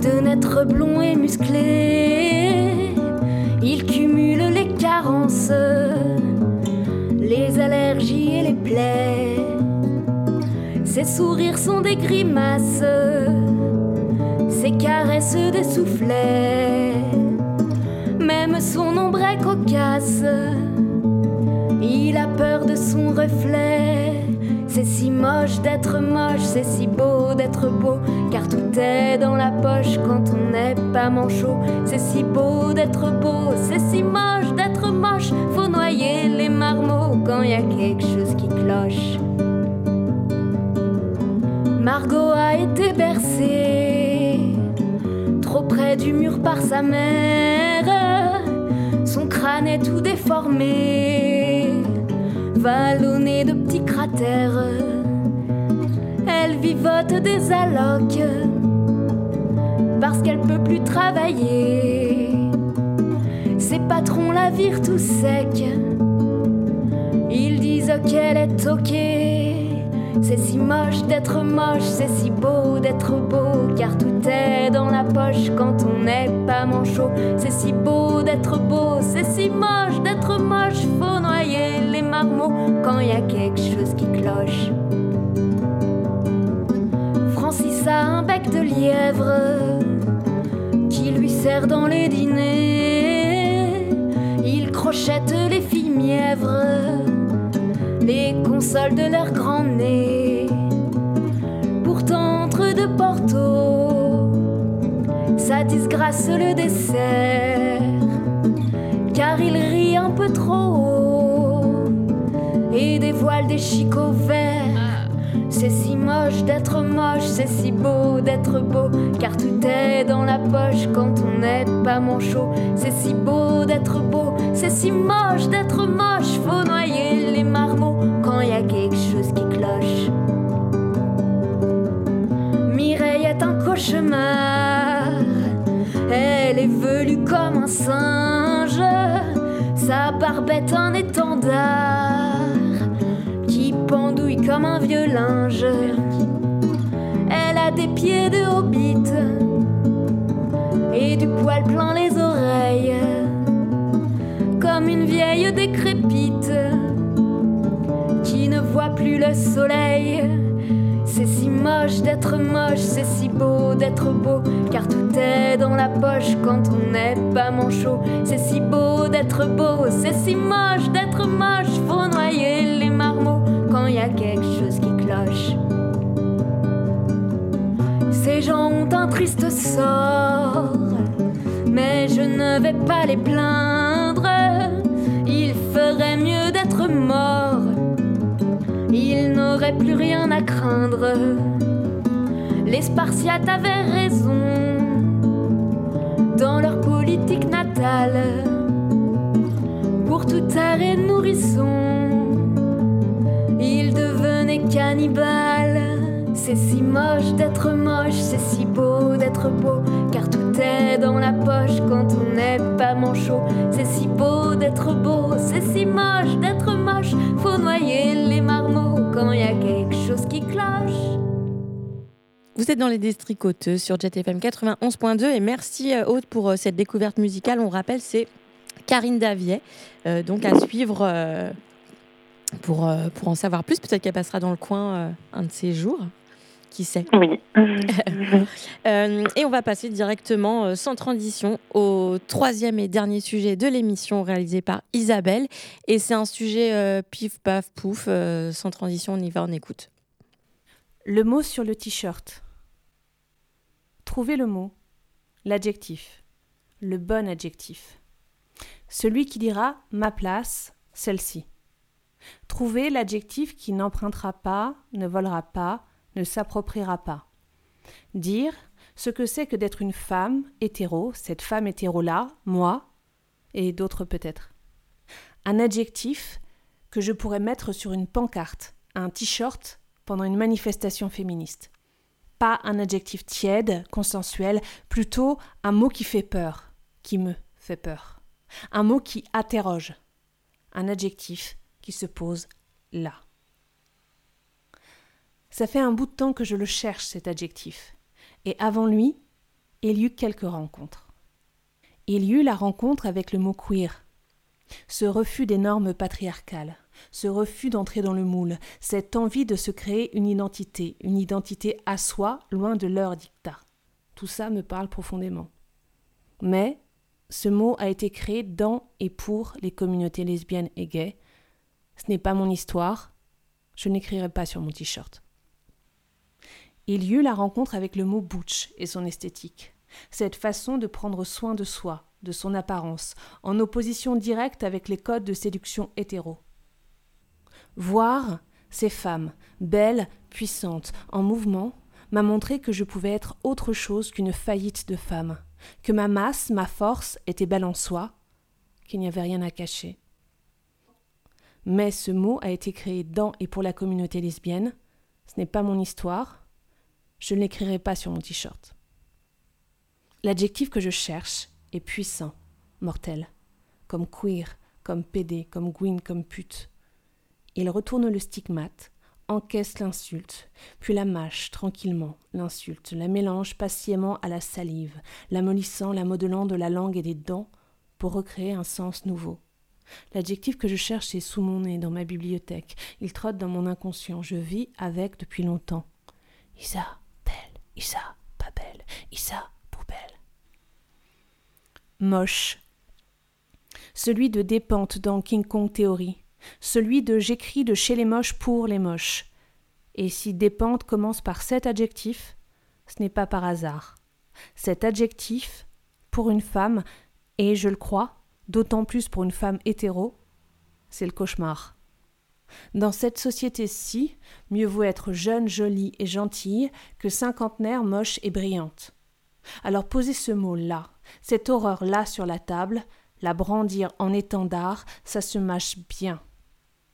de naître blond et musclé. Il cumule les carences les allergies et les plaies. Ses sourires sont des grimaces, ses caresses des soufflets. Même son ombre est cocasse, il a peur de son reflet. C'est si moche d'être moche, c'est si beau d'être beau, car tout est dans la poche quand on n'est pas manchot. C'est si beau d'être beau, c'est si moche d'être moche, faut noyer les marmots quand y a quelque chose qui cloche. Margot a été bercée trop près du mur par sa mère, son crâne est tout déformé vallonnée de petits cratères. Elle vivote des allocs parce qu'elle peut plus travailler. Ses patrons la virent tout sec. Ils disent qu'elle est ok. C'est si moche d'être moche, c'est si beau d'être beau, car tout est dans la poche quand on n'est pas manchot. C'est si beau d'être beau, c'est si moche d'être moche, faut quand y a quelque chose qui cloche. Francis a un bec de lièvre qui lui sert dans les dîners. Il crochette les filles mièvres les consoles de leur grand nez. Pourtant, entre deux portos, sa disgrâce le dessert, car il rit un peu trop et dévoile des chicots verts. C'est si moche d'être moche, c'est si beau d'être beau, car tout est dans la poche quand on n'est pas manchot. C'est si beau d'être beau, c'est si moche d'être moche, faut noyer les marmots quand y a quelque chose qui cloche. Mireille est un cauchemar, elle est velue comme un singe, sa barbette un étendard comme un vieux linge. Elle a des pieds de hobbit et du poil plein les oreilles, comme une vieille décrépite qui ne voit plus le soleil. C'est si moche d'être moche, c'est si beau d'être beau, car tout est dans la poche quand on n'est pas manchot. C'est si beau d'être beau, c'est si moche d'être moche, faut noyer un triste sort, mais je ne vais pas les plaindre. Il ferait mieux d'être mort, ils n'auraient plus rien à craindre. Les Spartiates avaient raison dans leur politique natale. Pour tout et nourrisson, ils devenaient cannibales. C'est si moche d'être moche, c'est si beau d'être beau, car tout est dans la poche quand on n'est pas manchot. C'est si beau d'être beau, c'est si moche d'être moche, faut noyer les marmots quand y a quelque chose qui cloche. Vous êtes dans les Destricoteuses sur Jet FM 91.2 et merci euh, Aude pour euh, cette découverte musicale. On rappelle, c'est Karine Davier, euh, donc à suivre pour, pour en savoir plus. Peut-être qu'elle passera dans le coin un de ces jours. Qui sait Oui. Euh, et on va passer directement, euh, sans transition, au troisième et dernier sujet de l'émission réalisé par Isabelle. Et c'est un sujet euh, pif, paf, pouf, euh, sans transition, on y va, on écoute. Le mot sur le t-shirt. Trouvez le mot, l'adjectif, le bon adjectif. Celui qui dira ma place, celle-ci. Trouvez l'adjectif qui n'empruntera pas, ne volera pas, ne s'appropriera pas. Dire ce que c'est que d'être une femme hétéro, cette femme hétéro-là, moi, et d'autres peut-être. Un adjectif que je pourrais mettre sur une pancarte un t-shirt pendant une manifestation féministe. Pas un adjectif tiède, consensuel, plutôt un mot qui fait peur, qui me fait peur. Un mot qui interroge. Un adjectif qui se pose là. Ça fait un bout de temps que je le cherche, cet adjectif. Et avant lui, il y eut quelques rencontres. Il y eut la rencontre avec le mot queer, ce refus des normes patriarcales, ce refus d'entrer dans le moule, cette envie de se créer une identité, une identité à soi, loin de leur dictat. Tout ça me parle profondément. Mais ce mot a été créé dans et pour les communautés lesbiennes et gays. Ce n'est pas mon histoire, je n'écrirai pas sur mon t-shirt. Il y eut la rencontre avec le mot butch et son esthétique, cette façon de prendre soin de soi, de son apparence, en opposition directe avec les codes de séduction hétéro. Voir ces femmes, belles, puissantes, en mouvement, m'a montré que je pouvais être autre chose qu'une faillite de femme, que ma masse, ma force était belle en soi, qu'il n'y avait rien à cacher. Mais ce mot a été créé dans et pour la communauté lesbienne, ce n'est pas mon histoire, je ne l'écrirai pas sur mon t-shirt. L'adjectif que je cherche est puissant, mortel, comme queer, comme pédé, comme gwyn, comme pute. Il retourne le stigmate, encaisse l'insulte, puis la mâche tranquillement, l'insulte, la mélange patiemment à la salive, la mollissant, la modelant de la langue et des dents pour recréer un sens nouveau. L'adjectif que je cherche est sous mon nez, dans ma bibliothèque. Il trotte dans mon inconscient. Je vis avec depuis longtemps. Isa, Isa, pas belle, Isa, poubelle. Moche. Celui de Dépente dans King Kong Theory celui de j'écris de chez les moches pour les moches. Et si dépente commence par cet adjectif, ce n'est pas par hasard. Cet adjectif, pour une femme, et je le crois, d'autant plus pour une femme hétéro, c'est le cauchemar. Dans cette société-ci, mieux vaut être jeune, jolie et gentille que cinquantenaire, moche et brillante. Alors posez ce mot-là, cette horreur-là sur la table, la brandir en étendard, ça se mâche bien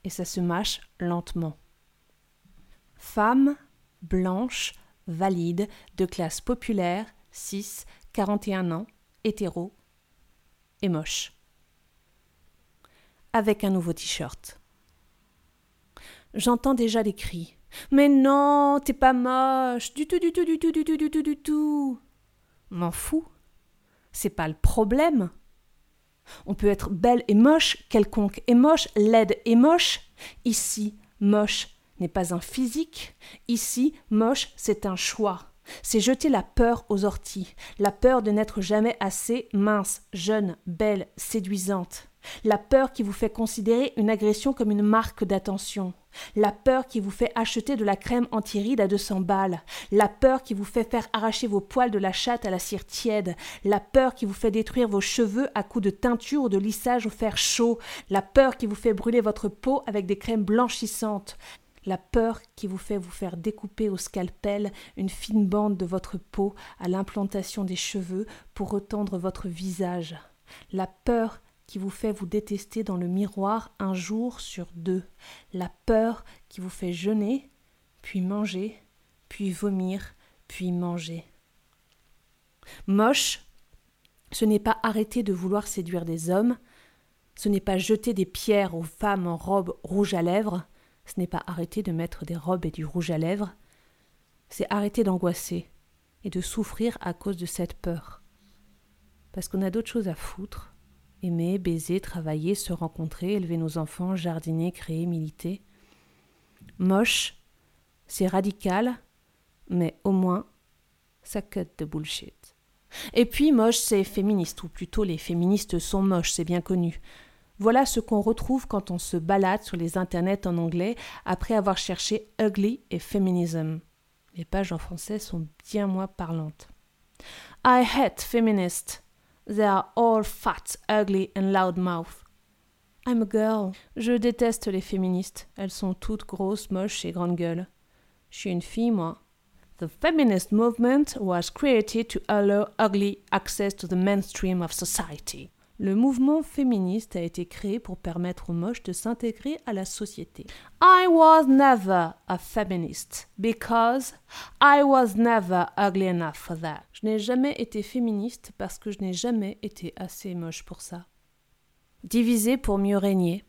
et ça se mâche lentement. Femme, blanche, valide, de classe populaire, 6, 41 ans, hétéro, et moche. Avec un nouveau t-shirt. J'entends déjà des cris. Mais non, t'es pas moche, du tout, du tout, du tout, du tout, du tout, du tout. M'en fous. C'est pas le problème. On peut être belle et moche, quelconque et moche, laide et moche. Ici, moche n'est pas un physique. Ici, moche, c'est un choix. C'est jeter la peur aux orties, la peur de n'être jamais assez mince, jeune, belle, séduisante. La peur qui vous fait considérer une agression comme une marque d'attention. La peur qui vous fait acheter de la crème anti-rides à 200 balles. La peur qui vous fait faire arracher vos poils de la chatte à la cire tiède. La peur qui vous fait détruire vos cheveux à coups de teinture ou de lissage au fer chaud. La peur qui vous fait brûler votre peau avec des crèmes blanchissantes. La peur qui vous fait vous faire découper au scalpel une fine bande de votre peau à l'implantation des cheveux pour retendre votre visage. La peur qui vous fait vous détester dans le miroir un jour sur deux, la peur qui vous fait jeûner, puis manger, puis vomir, puis manger. Moche, ce n'est pas arrêter de vouloir séduire des hommes, ce n'est pas jeter des pierres aux femmes en robe rouge à lèvres, ce n'est pas arrêter de mettre des robes et du rouge à lèvres, c'est arrêter d'angoisser et de souffrir à cause de cette peur. Parce qu'on a d'autres choses à foutre aimer, baiser, travailler, se rencontrer, élever nos enfants, jardiner, créer, militer. Moche, c'est radical, mais au moins, ça cut de bullshit. Et puis moche, c'est féministe, ou plutôt les féministes sont moches, c'est bien connu. Voilà ce qu'on retrouve quand on se balade sur les internets en anglais après avoir cherché ugly et feminism. Les pages en français sont bien moins parlantes. I hate feminist. They are all fat, ugly and loud mouth. I'm a girl. Je déteste les féministes. Elles sont toutes grosses, moches et grandes gueules. Je suis une fille, moi. The feminist movement was created to allow ugly access to the mainstream of society. Le mouvement féministe a été créé pour permettre aux moches de s'intégrer à la société. I was never a feminist because I was never ugly enough for that. Je n'ai jamais été féministe parce que je n'ai jamais été assez moche pour ça. Diviser pour mieux régner.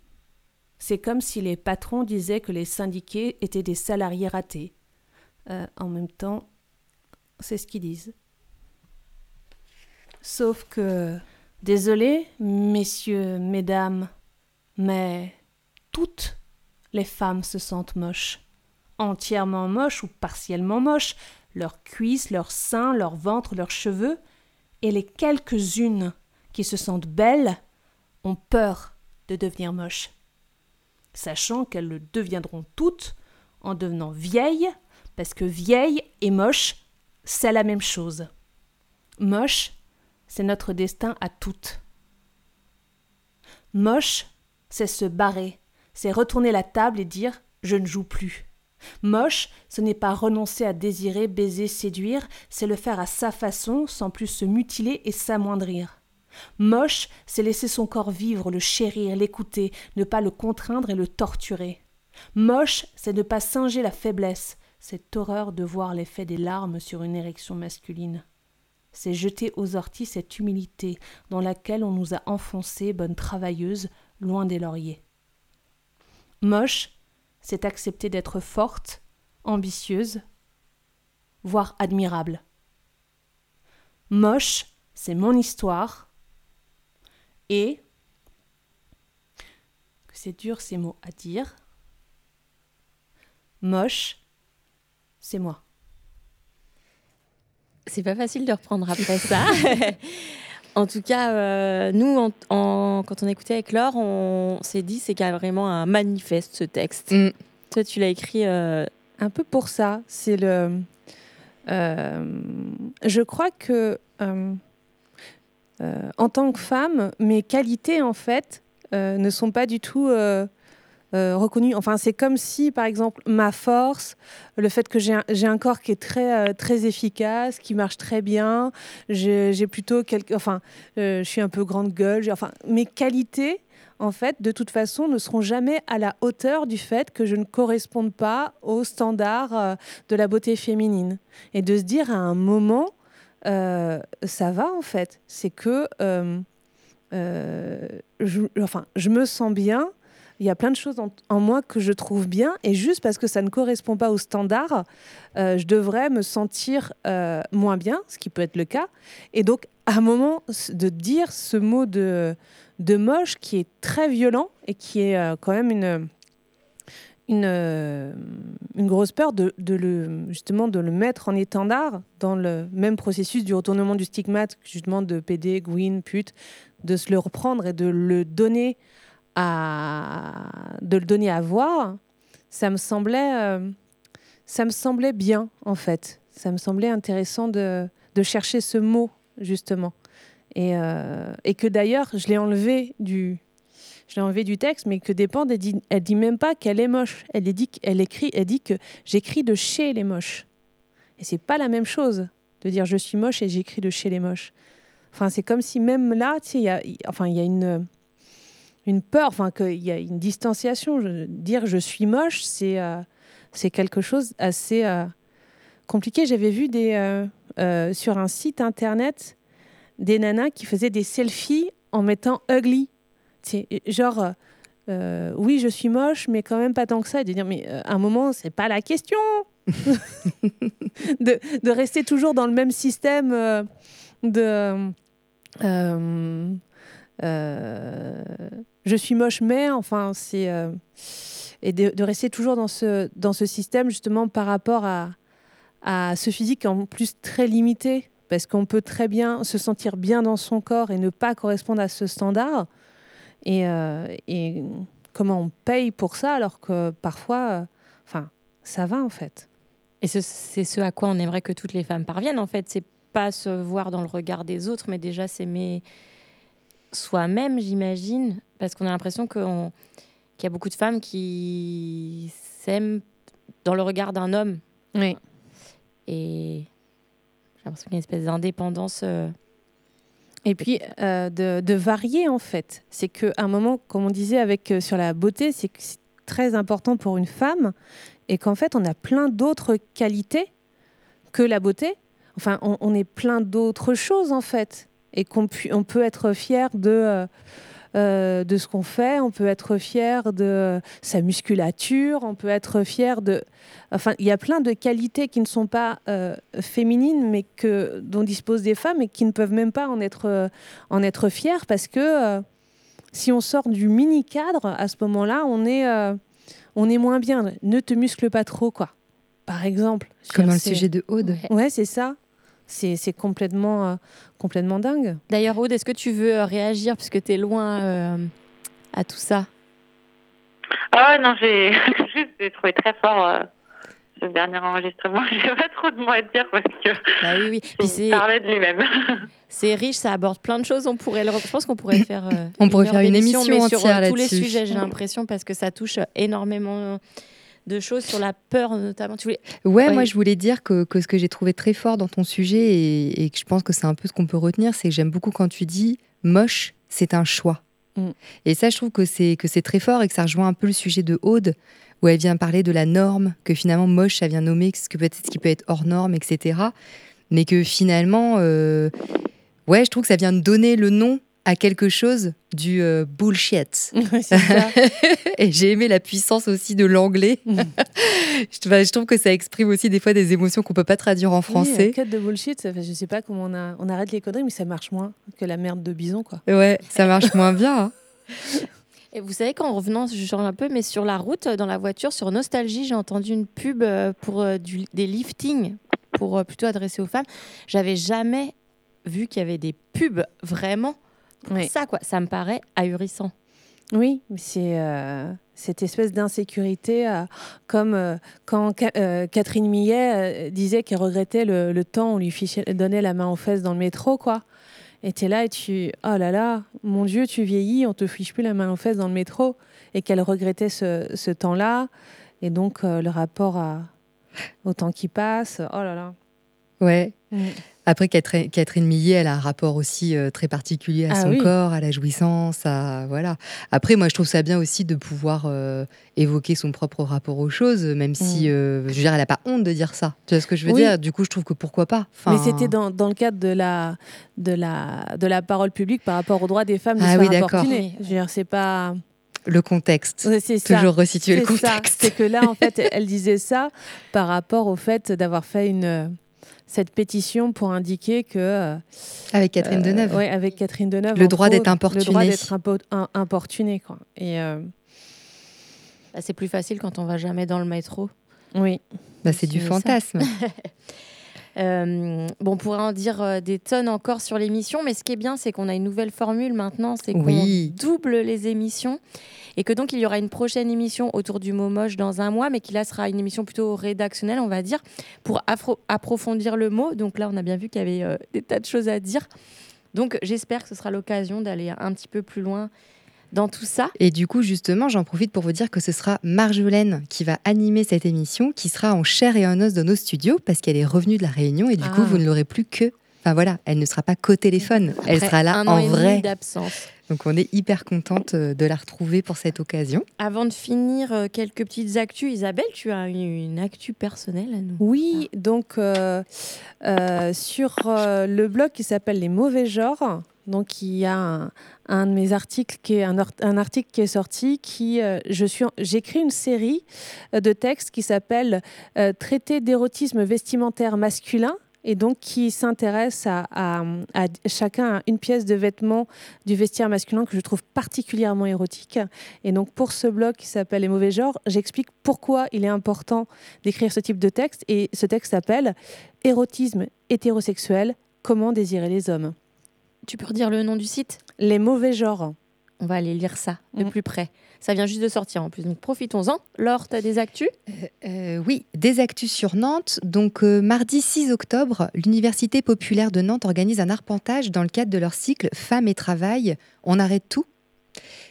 C'est comme si les patrons disaient que les syndiqués étaient des salariés ratés. Euh, en même temps, c'est ce qu'ils disent. Sauf que Désolé, messieurs, mesdames, mais toutes les femmes se sentent moches. Entièrement moches ou partiellement moches, leurs cuisses, leurs seins, leur ventre, leurs cheveux, et les quelques-unes qui se sentent belles ont peur de devenir moches, sachant qu'elles le deviendront toutes en devenant vieilles, parce que vieille et moche, c'est la même chose. Moche, c'est notre destin à toutes. Moche, c'est se barrer, c'est retourner la table et dire je ne joue plus. Moche, ce n'est pas renoncer à désirer, baiser, séduire, c'est le faire à sa façon sans plus se mutiler et s'amoindrir. Moche, c'est laisser son corps vivre, le chérir, l'écouter, ne pas le contraindre et le torturer. Moche, c'est ne pas singer la faiblesse, cette horreur de voir l'effet des larmes sur une érection masculine c'est jeter aux orties cette humilité dans laquelle on nous a enfoncés, bonnes travailleuses, loin des lauriers. Moche, c'est accepter d'être forte, ambitieuse, voire admirable. Moche, c'est mon histoire, et c'est dur ces mots à dire. Moche, c'est moi. C'est pas facile de reprendre après ça. en tout cas, euh, nous, quand on écoutait avec Laure, on s'est dit c'est carrément un manifeste ce texte. Mm. Toi, tu l'as écrit euh, un peu pour ça. C'est le. Euh, je crois que en tant que femme, mes qualités en fait ne sont pas du tout euh, reconnu. Enfin, c'est comme si, par exemple, ma force, le fait que j'ai un, corps qui est très, euh, très efficace, qui marche très bien, j'ai plutôt enfin, euh, je suis un peu grande gueule. Enfin, mes qualités, en fait, de toute façon, ne seront jamais à la hauteur du fait que je ne corresponde pas aux standards de la beauté féminine. Et de se dire à un moment, ça va en fait. C'est que, enfin, je me sens bien il y a plein de choses en, moi que je trouve bien, et juste parce que ça ne correspond pas aux standards, euh, je devrais me sentir euh, moins bien, ce qui peut être le cas. Et donc, à un moment de dire ce mot de, de moche qui est très violent et qui est euh, quand même une, une, grosse peur de, de, le, justement de le mettre en étendard dans le même processus du retournement du stigmate, justement de PD, Gwyn, pute, de se le reprendre et de le donner de le donner à voir, ça me semblait, euh, ça me semblait bien en fait. Ça me semblait intéressant de, de chercher ce mot justement. Et, euh, et que d'ailleurs, je l'ai enlevé du, je l'ai enlevé du texte, mais que dépend, elle dit, elle dit même pas qu'elle est moche. Elle dit qu'elle écrit, elle dit que j'écris de chez les moches. Et c'est pas la même chose de dire je suis moche et j'écris de chez les moches. Enfin, c'est comme si même là, tu y a, enfin, il y a une une peur, enfin qu'il y a une distanciation. dire je suis moche, c'est euh, quelque chose assez euh, compliqué. J'avais vu des euh, sur un site internet des nanas qui faisaient des selfies en mettant ugly. C'est genre oui je suis moche, mais quand même pas tant que ça. Et de dire mais à un moment c'est pas la question. de, rester toujours dans le même système de je suis moche, mais enfin, c'est. Euh, et de, rester toujours dans ce, dans ce système, justement, par rapport à, à ce physique en plus très limité, parce qu'on peut très bien se sentir bien dans son corps et ne pas correspondre à ce standard. Et, euh, et comment on paye pour ça, alors que parfois, enfin, ça va en fait. Et c'est ce à quoi on aimerait que toutes les femmes parviennent, en fait. C'est pas se voir dans le regard des autres, mais déjà s'aimer soi-même, j'imagine, parce qu'on a l'impression qu'il y a beaucoup de femmes qui s'aiment dans le regard d'un homme. Oui. Et j'ai l'impression qu'il y a une espèce d'indépendance. Euh, Et puis euh, de, de, varier en fait. C'est qu'à un moment, comme on disait avec euh, sur la beauté, c'est que c'est très important pour une femme et qu'en fait on a plein d'autres qualités que la beauté. Enfin, on, on est plein d'autres choses en fait et qu'on on peut être fier de euh, de ce qu'on fait, on peut être fier de sa musculature, on peut être fier de... Enfin, il y a plein de qualités qui ne sont pas euh, féminines, mais que, dont disposent des femmes et qui ne peuvent même pas en être, euh, en être fiers parce que si on sort du mini-cadre, à ce moment-là, on est, on est moins bien. Ne te muscle pas trop, quoi. Par exemple. Comme dans le sujet de Aude. Ouais, c'est ça c'est complètement, euh, complètement dingue. D'ailleurs, Aude, est-ce que tu veux euh, réagir puisque tu es loin euh, à tout ça? Ah non, j'ai trouvé très fort ce dernier enregistrement. J'ai pas trop de mots à dire parce que bah oui, oui. il parlait de lui-même. C'est riche, ça aborde plein de choses. On pourrait, le... je pense qu'on pourrait faire. on une pourrait faire une émission mais sur tous les sujets. J'ai l'impression parce que ça touche énormément de choses sur la peur notamment. Tu voulais... ouais, moi je voulais dire que, que ce que j'ai trouvé très fort dans ton sujet et, et que je pense que c'est un peu ce qu'on peut retenir, c'est que j'aime beaucoup quand tu dis moche, c'est un choix. Mm. Et ça, je trouve que c'est que c'est très fort et que ça rejoint un peu le sujet de Aude où elle vient parler de la norme, que finalement moche, ça vient nommer ce que peut être ce qui peut être hors norme, etc. Mais que finalement, euh, ouais, je trouve que ça vient donner le nom à quelque chose du euh, bullshit. et j'ai aimé la puissance aussi de l'anglais. Mm. je, trouve que ça exprime aussi des fois des émotions qu'on peut pas traduire en français. Oui, de bullshit, ça fait, je sais pas comment on, a, on arrête les conneries, mais ça marche moins que la merde de bison, quoi. Ouais, ça marche moins bien. Hein. Et vous savez qu'en revenant, je change un peu, mais sur la route, dans la voiture, sur Nostalgie, j'ai entendu une pub euh, pour euh, du, des liftings, pour plutôt adresser aux femmes. J'avais jamais vu qu'il y avait des pubs vraiment ça, quoi, ça me paraît ahurissant. Oui, c'est euh, cette espèce d'insécurité, euh, comme euh, quand Catherine Millet disait qu'elle regrettait le, temps où on lui donnait la main aux fesses dans le métro, quoi. Et tu es là et tu, oh là là, mon Dieu, tu vieillis, on te fiche plus la main aux fesses dans le métro. Et qu'elle regrettait ce, temps-là. Et donc, le rapport à, au temps qui passe, oh là là. Ouais. Mm. Après, Catherine, Millet, elle a un rapport aussi euh, très particulier à ah son corps, à la jouissance, à voilà. Après, moi, je trouve ça bien aussi de pouvoir euh, évoquer son propre rapport aux choses, même si, mm. euh, je veux dire, elle n'a pas honte de dire ça. Tu vois ce que je veux dire? Du coup, je trouve que pourquoi pas? Mais c'était dans, dans, le cadre de la, de, la, de la parole publique par rapport aux droits des femmes de ah, se oui, d'accord. Je veux dire, c'est pas le contexte. C'est Toujours resituer le contexte. C'est que là, en fait, elle disait ça par rapport au fait d'avoir fait une cette pétition pour indiquer que. Euh, avec Catherine Deneuve. Oui, avec Catherine Deneuve. Le droit d'être importuné. Le droit d'être importuné, quoi. Et. Euh, bah, c'est plus facile quand on va jamais dans le métro. Oui. Bah, c'est du fantasme. Euh, bon, on pourrait en dire des tonnes encore sur l'émission, mais ce qui est bien, c'est qu'on a une nouvelle formule maintenant, c'est qu'on double les émissions et que donc il y aura une prochaine émission autour du mot moche dans un mois, mais qui là sera une émission plutôt rédactionnelle, on va dire, pour approfondir le mot. Donc là, on a bien vu qu'il y avait euh, des tas de choses à dire. Donc j'espère que ce sera l'occasion d'aller un petit peu plus loin dans tout ça. Et du coup, justement, j'en profite pour vous dire que ce sera Marjolaine qui va animer cette émission, qui sera en chair et en os dans nos studios, parce qu'elle est revenue de la Réunion, et du coup, ah. vous ne l'aurez plus que... Enfin voilà, elle ne sera pas qu'au téléphone, elle sera là un en an et vrai. d'absence. Donc on est hyper contente euh, de la retrouver pour cette occasion. Avant de finir, euh, quelques petites actus. Isabelle, tu as une actu personnelle à nous Oui, donc euh, sur le blog qui s'appelle Les mauvais genres, donc il y a un, de mes articles qui est un, un article qui est sorti qui je suis j'écris une série de textes qui s'appelle Traité d'érotisme vestimentaire masculin et donc qui s'intéresse à, chacun une pièce de vêtement du vestiaire masculin que je trouve particulièrement érotique. Et donc pour ce blog qui s'appelle Les mauvais genres, j'explique pourquoi il est important d'écrire ce type de texte. Et ce texte s'appelle Érotisme hétérosexuel, comment désirer les hommes. Tu peux redire le nom du site? Les mauvais genres. On va aller lire ça de mm. plus près. Ça vient juste de sortir en plus, donc profitons-en. Laure, tu as des actus? Euh, euh, Oui, des actus sur Nantes. Donc euh, mardi 6 octobre, l'Université populaire de Nantes organise un arpentage dans le cadre de leur cycle Femmes et Travail. On arrête tout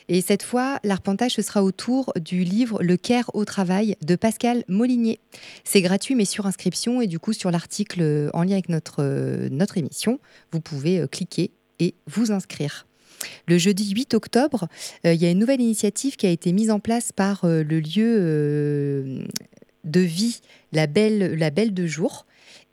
et cette fois, l'arpentage, ce sera autour du livre Le Caire au travail de Pascal Molinier. C'est gratuit, mais sur inscription. Et du coup, sur l'article en lien avec notre, notre émission, vous pouvez cliquer et vous inscrire. Le jeudi 8 octobre, il y a une nouvelle initiative qui a été mise en place par le lieu de vie La Belle, La Belle de Jour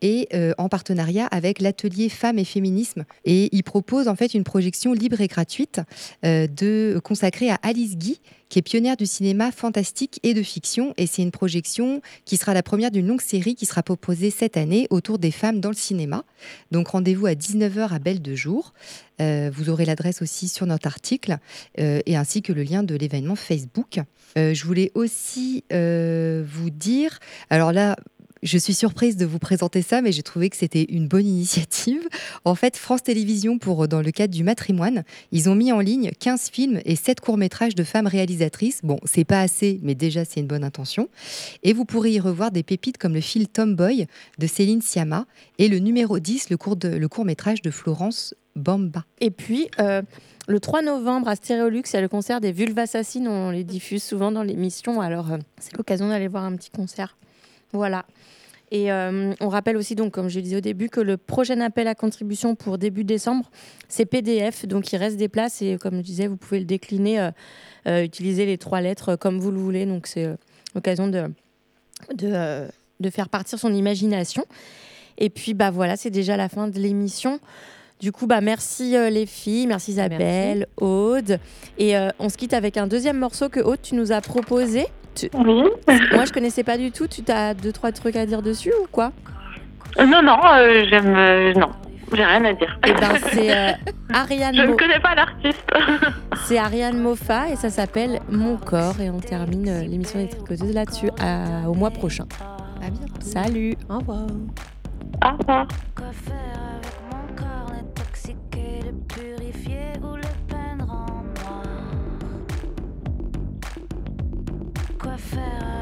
et euh, en partenariat avec l'atelier Femmes et Féminisme. Et il propose en fait une projection libre et gratuite euh, de, consacrée à Alice Guy, qui est pionnière du cinéma fantastique et de fiction. Et c'est une projection qui sera la première d'une longue série qui sera proposée cette année autour des femmes dans le cinéma. Donc rendez-vous à 19h à Belle de Jour. Euh, vous aurez l'adresse aussi sur notre article et ainsi que le lien de l'événement Facebook. je voulais aussi vous dire, alors là, je suis surprise de vous présenter ça, mais j'ai trouvé que c'était une bonne initiative. En fait, France Télévisions, pour, dans le cadre du matrimoine, ils ont mis en ligne 15 films et 7 courts-métrages de femmes réalisatrices. Bon, c'est pas assez, mais déjà, c'est une bonne intention. Et vous pourrez y revoir des pépites comme le film Tomboy de Céline Sciamma et le numéro 10, le, court le court-métrage de Florence Bamba. Et puis, euh, le 3 novembre à Stéréolux, il y a le concert des Vulves Assassines. On les diffuse souvent dans l'émission, alors euh, c'est l'occasion d'aller voir un petit concert. Voilà. Et euh, on rappelle aussi, donc, comme je disais au début, que le prochain appel à contribution pour début décembre, c'est PDF. Donc, il reste des places et, comme je disais, vous pouvez le décliner, euh, euh, utiliser les trois lettres comme vous le voulez. Donc, c'est l'occasion de, de, de, faire partir son imagination. Et puis, bah voilà, c'est déjà la fin de l'émission. Du coup, bah, merci les filles, merci Isabelle, Aude. Et on se quitte avec un deuxième morceau que Aude, tu nous as proposé. Oui. Moi, je connaissais pas du tout. Tu as deux, trois trucs à dire dessus ou quoi? Euh, Non, non, euh, j'aime. Euh, non, j'ai rien à dire. Eh ben, c'est Ariane. Je ne connais pas l'artiste. c'est Ariane Moffat et ça s'appelle Mon corps. Et on termine l'émission des tricoteuses là-dessus au mois prochain. À bientôt. Salut. Au revoir. Au revoir. à faire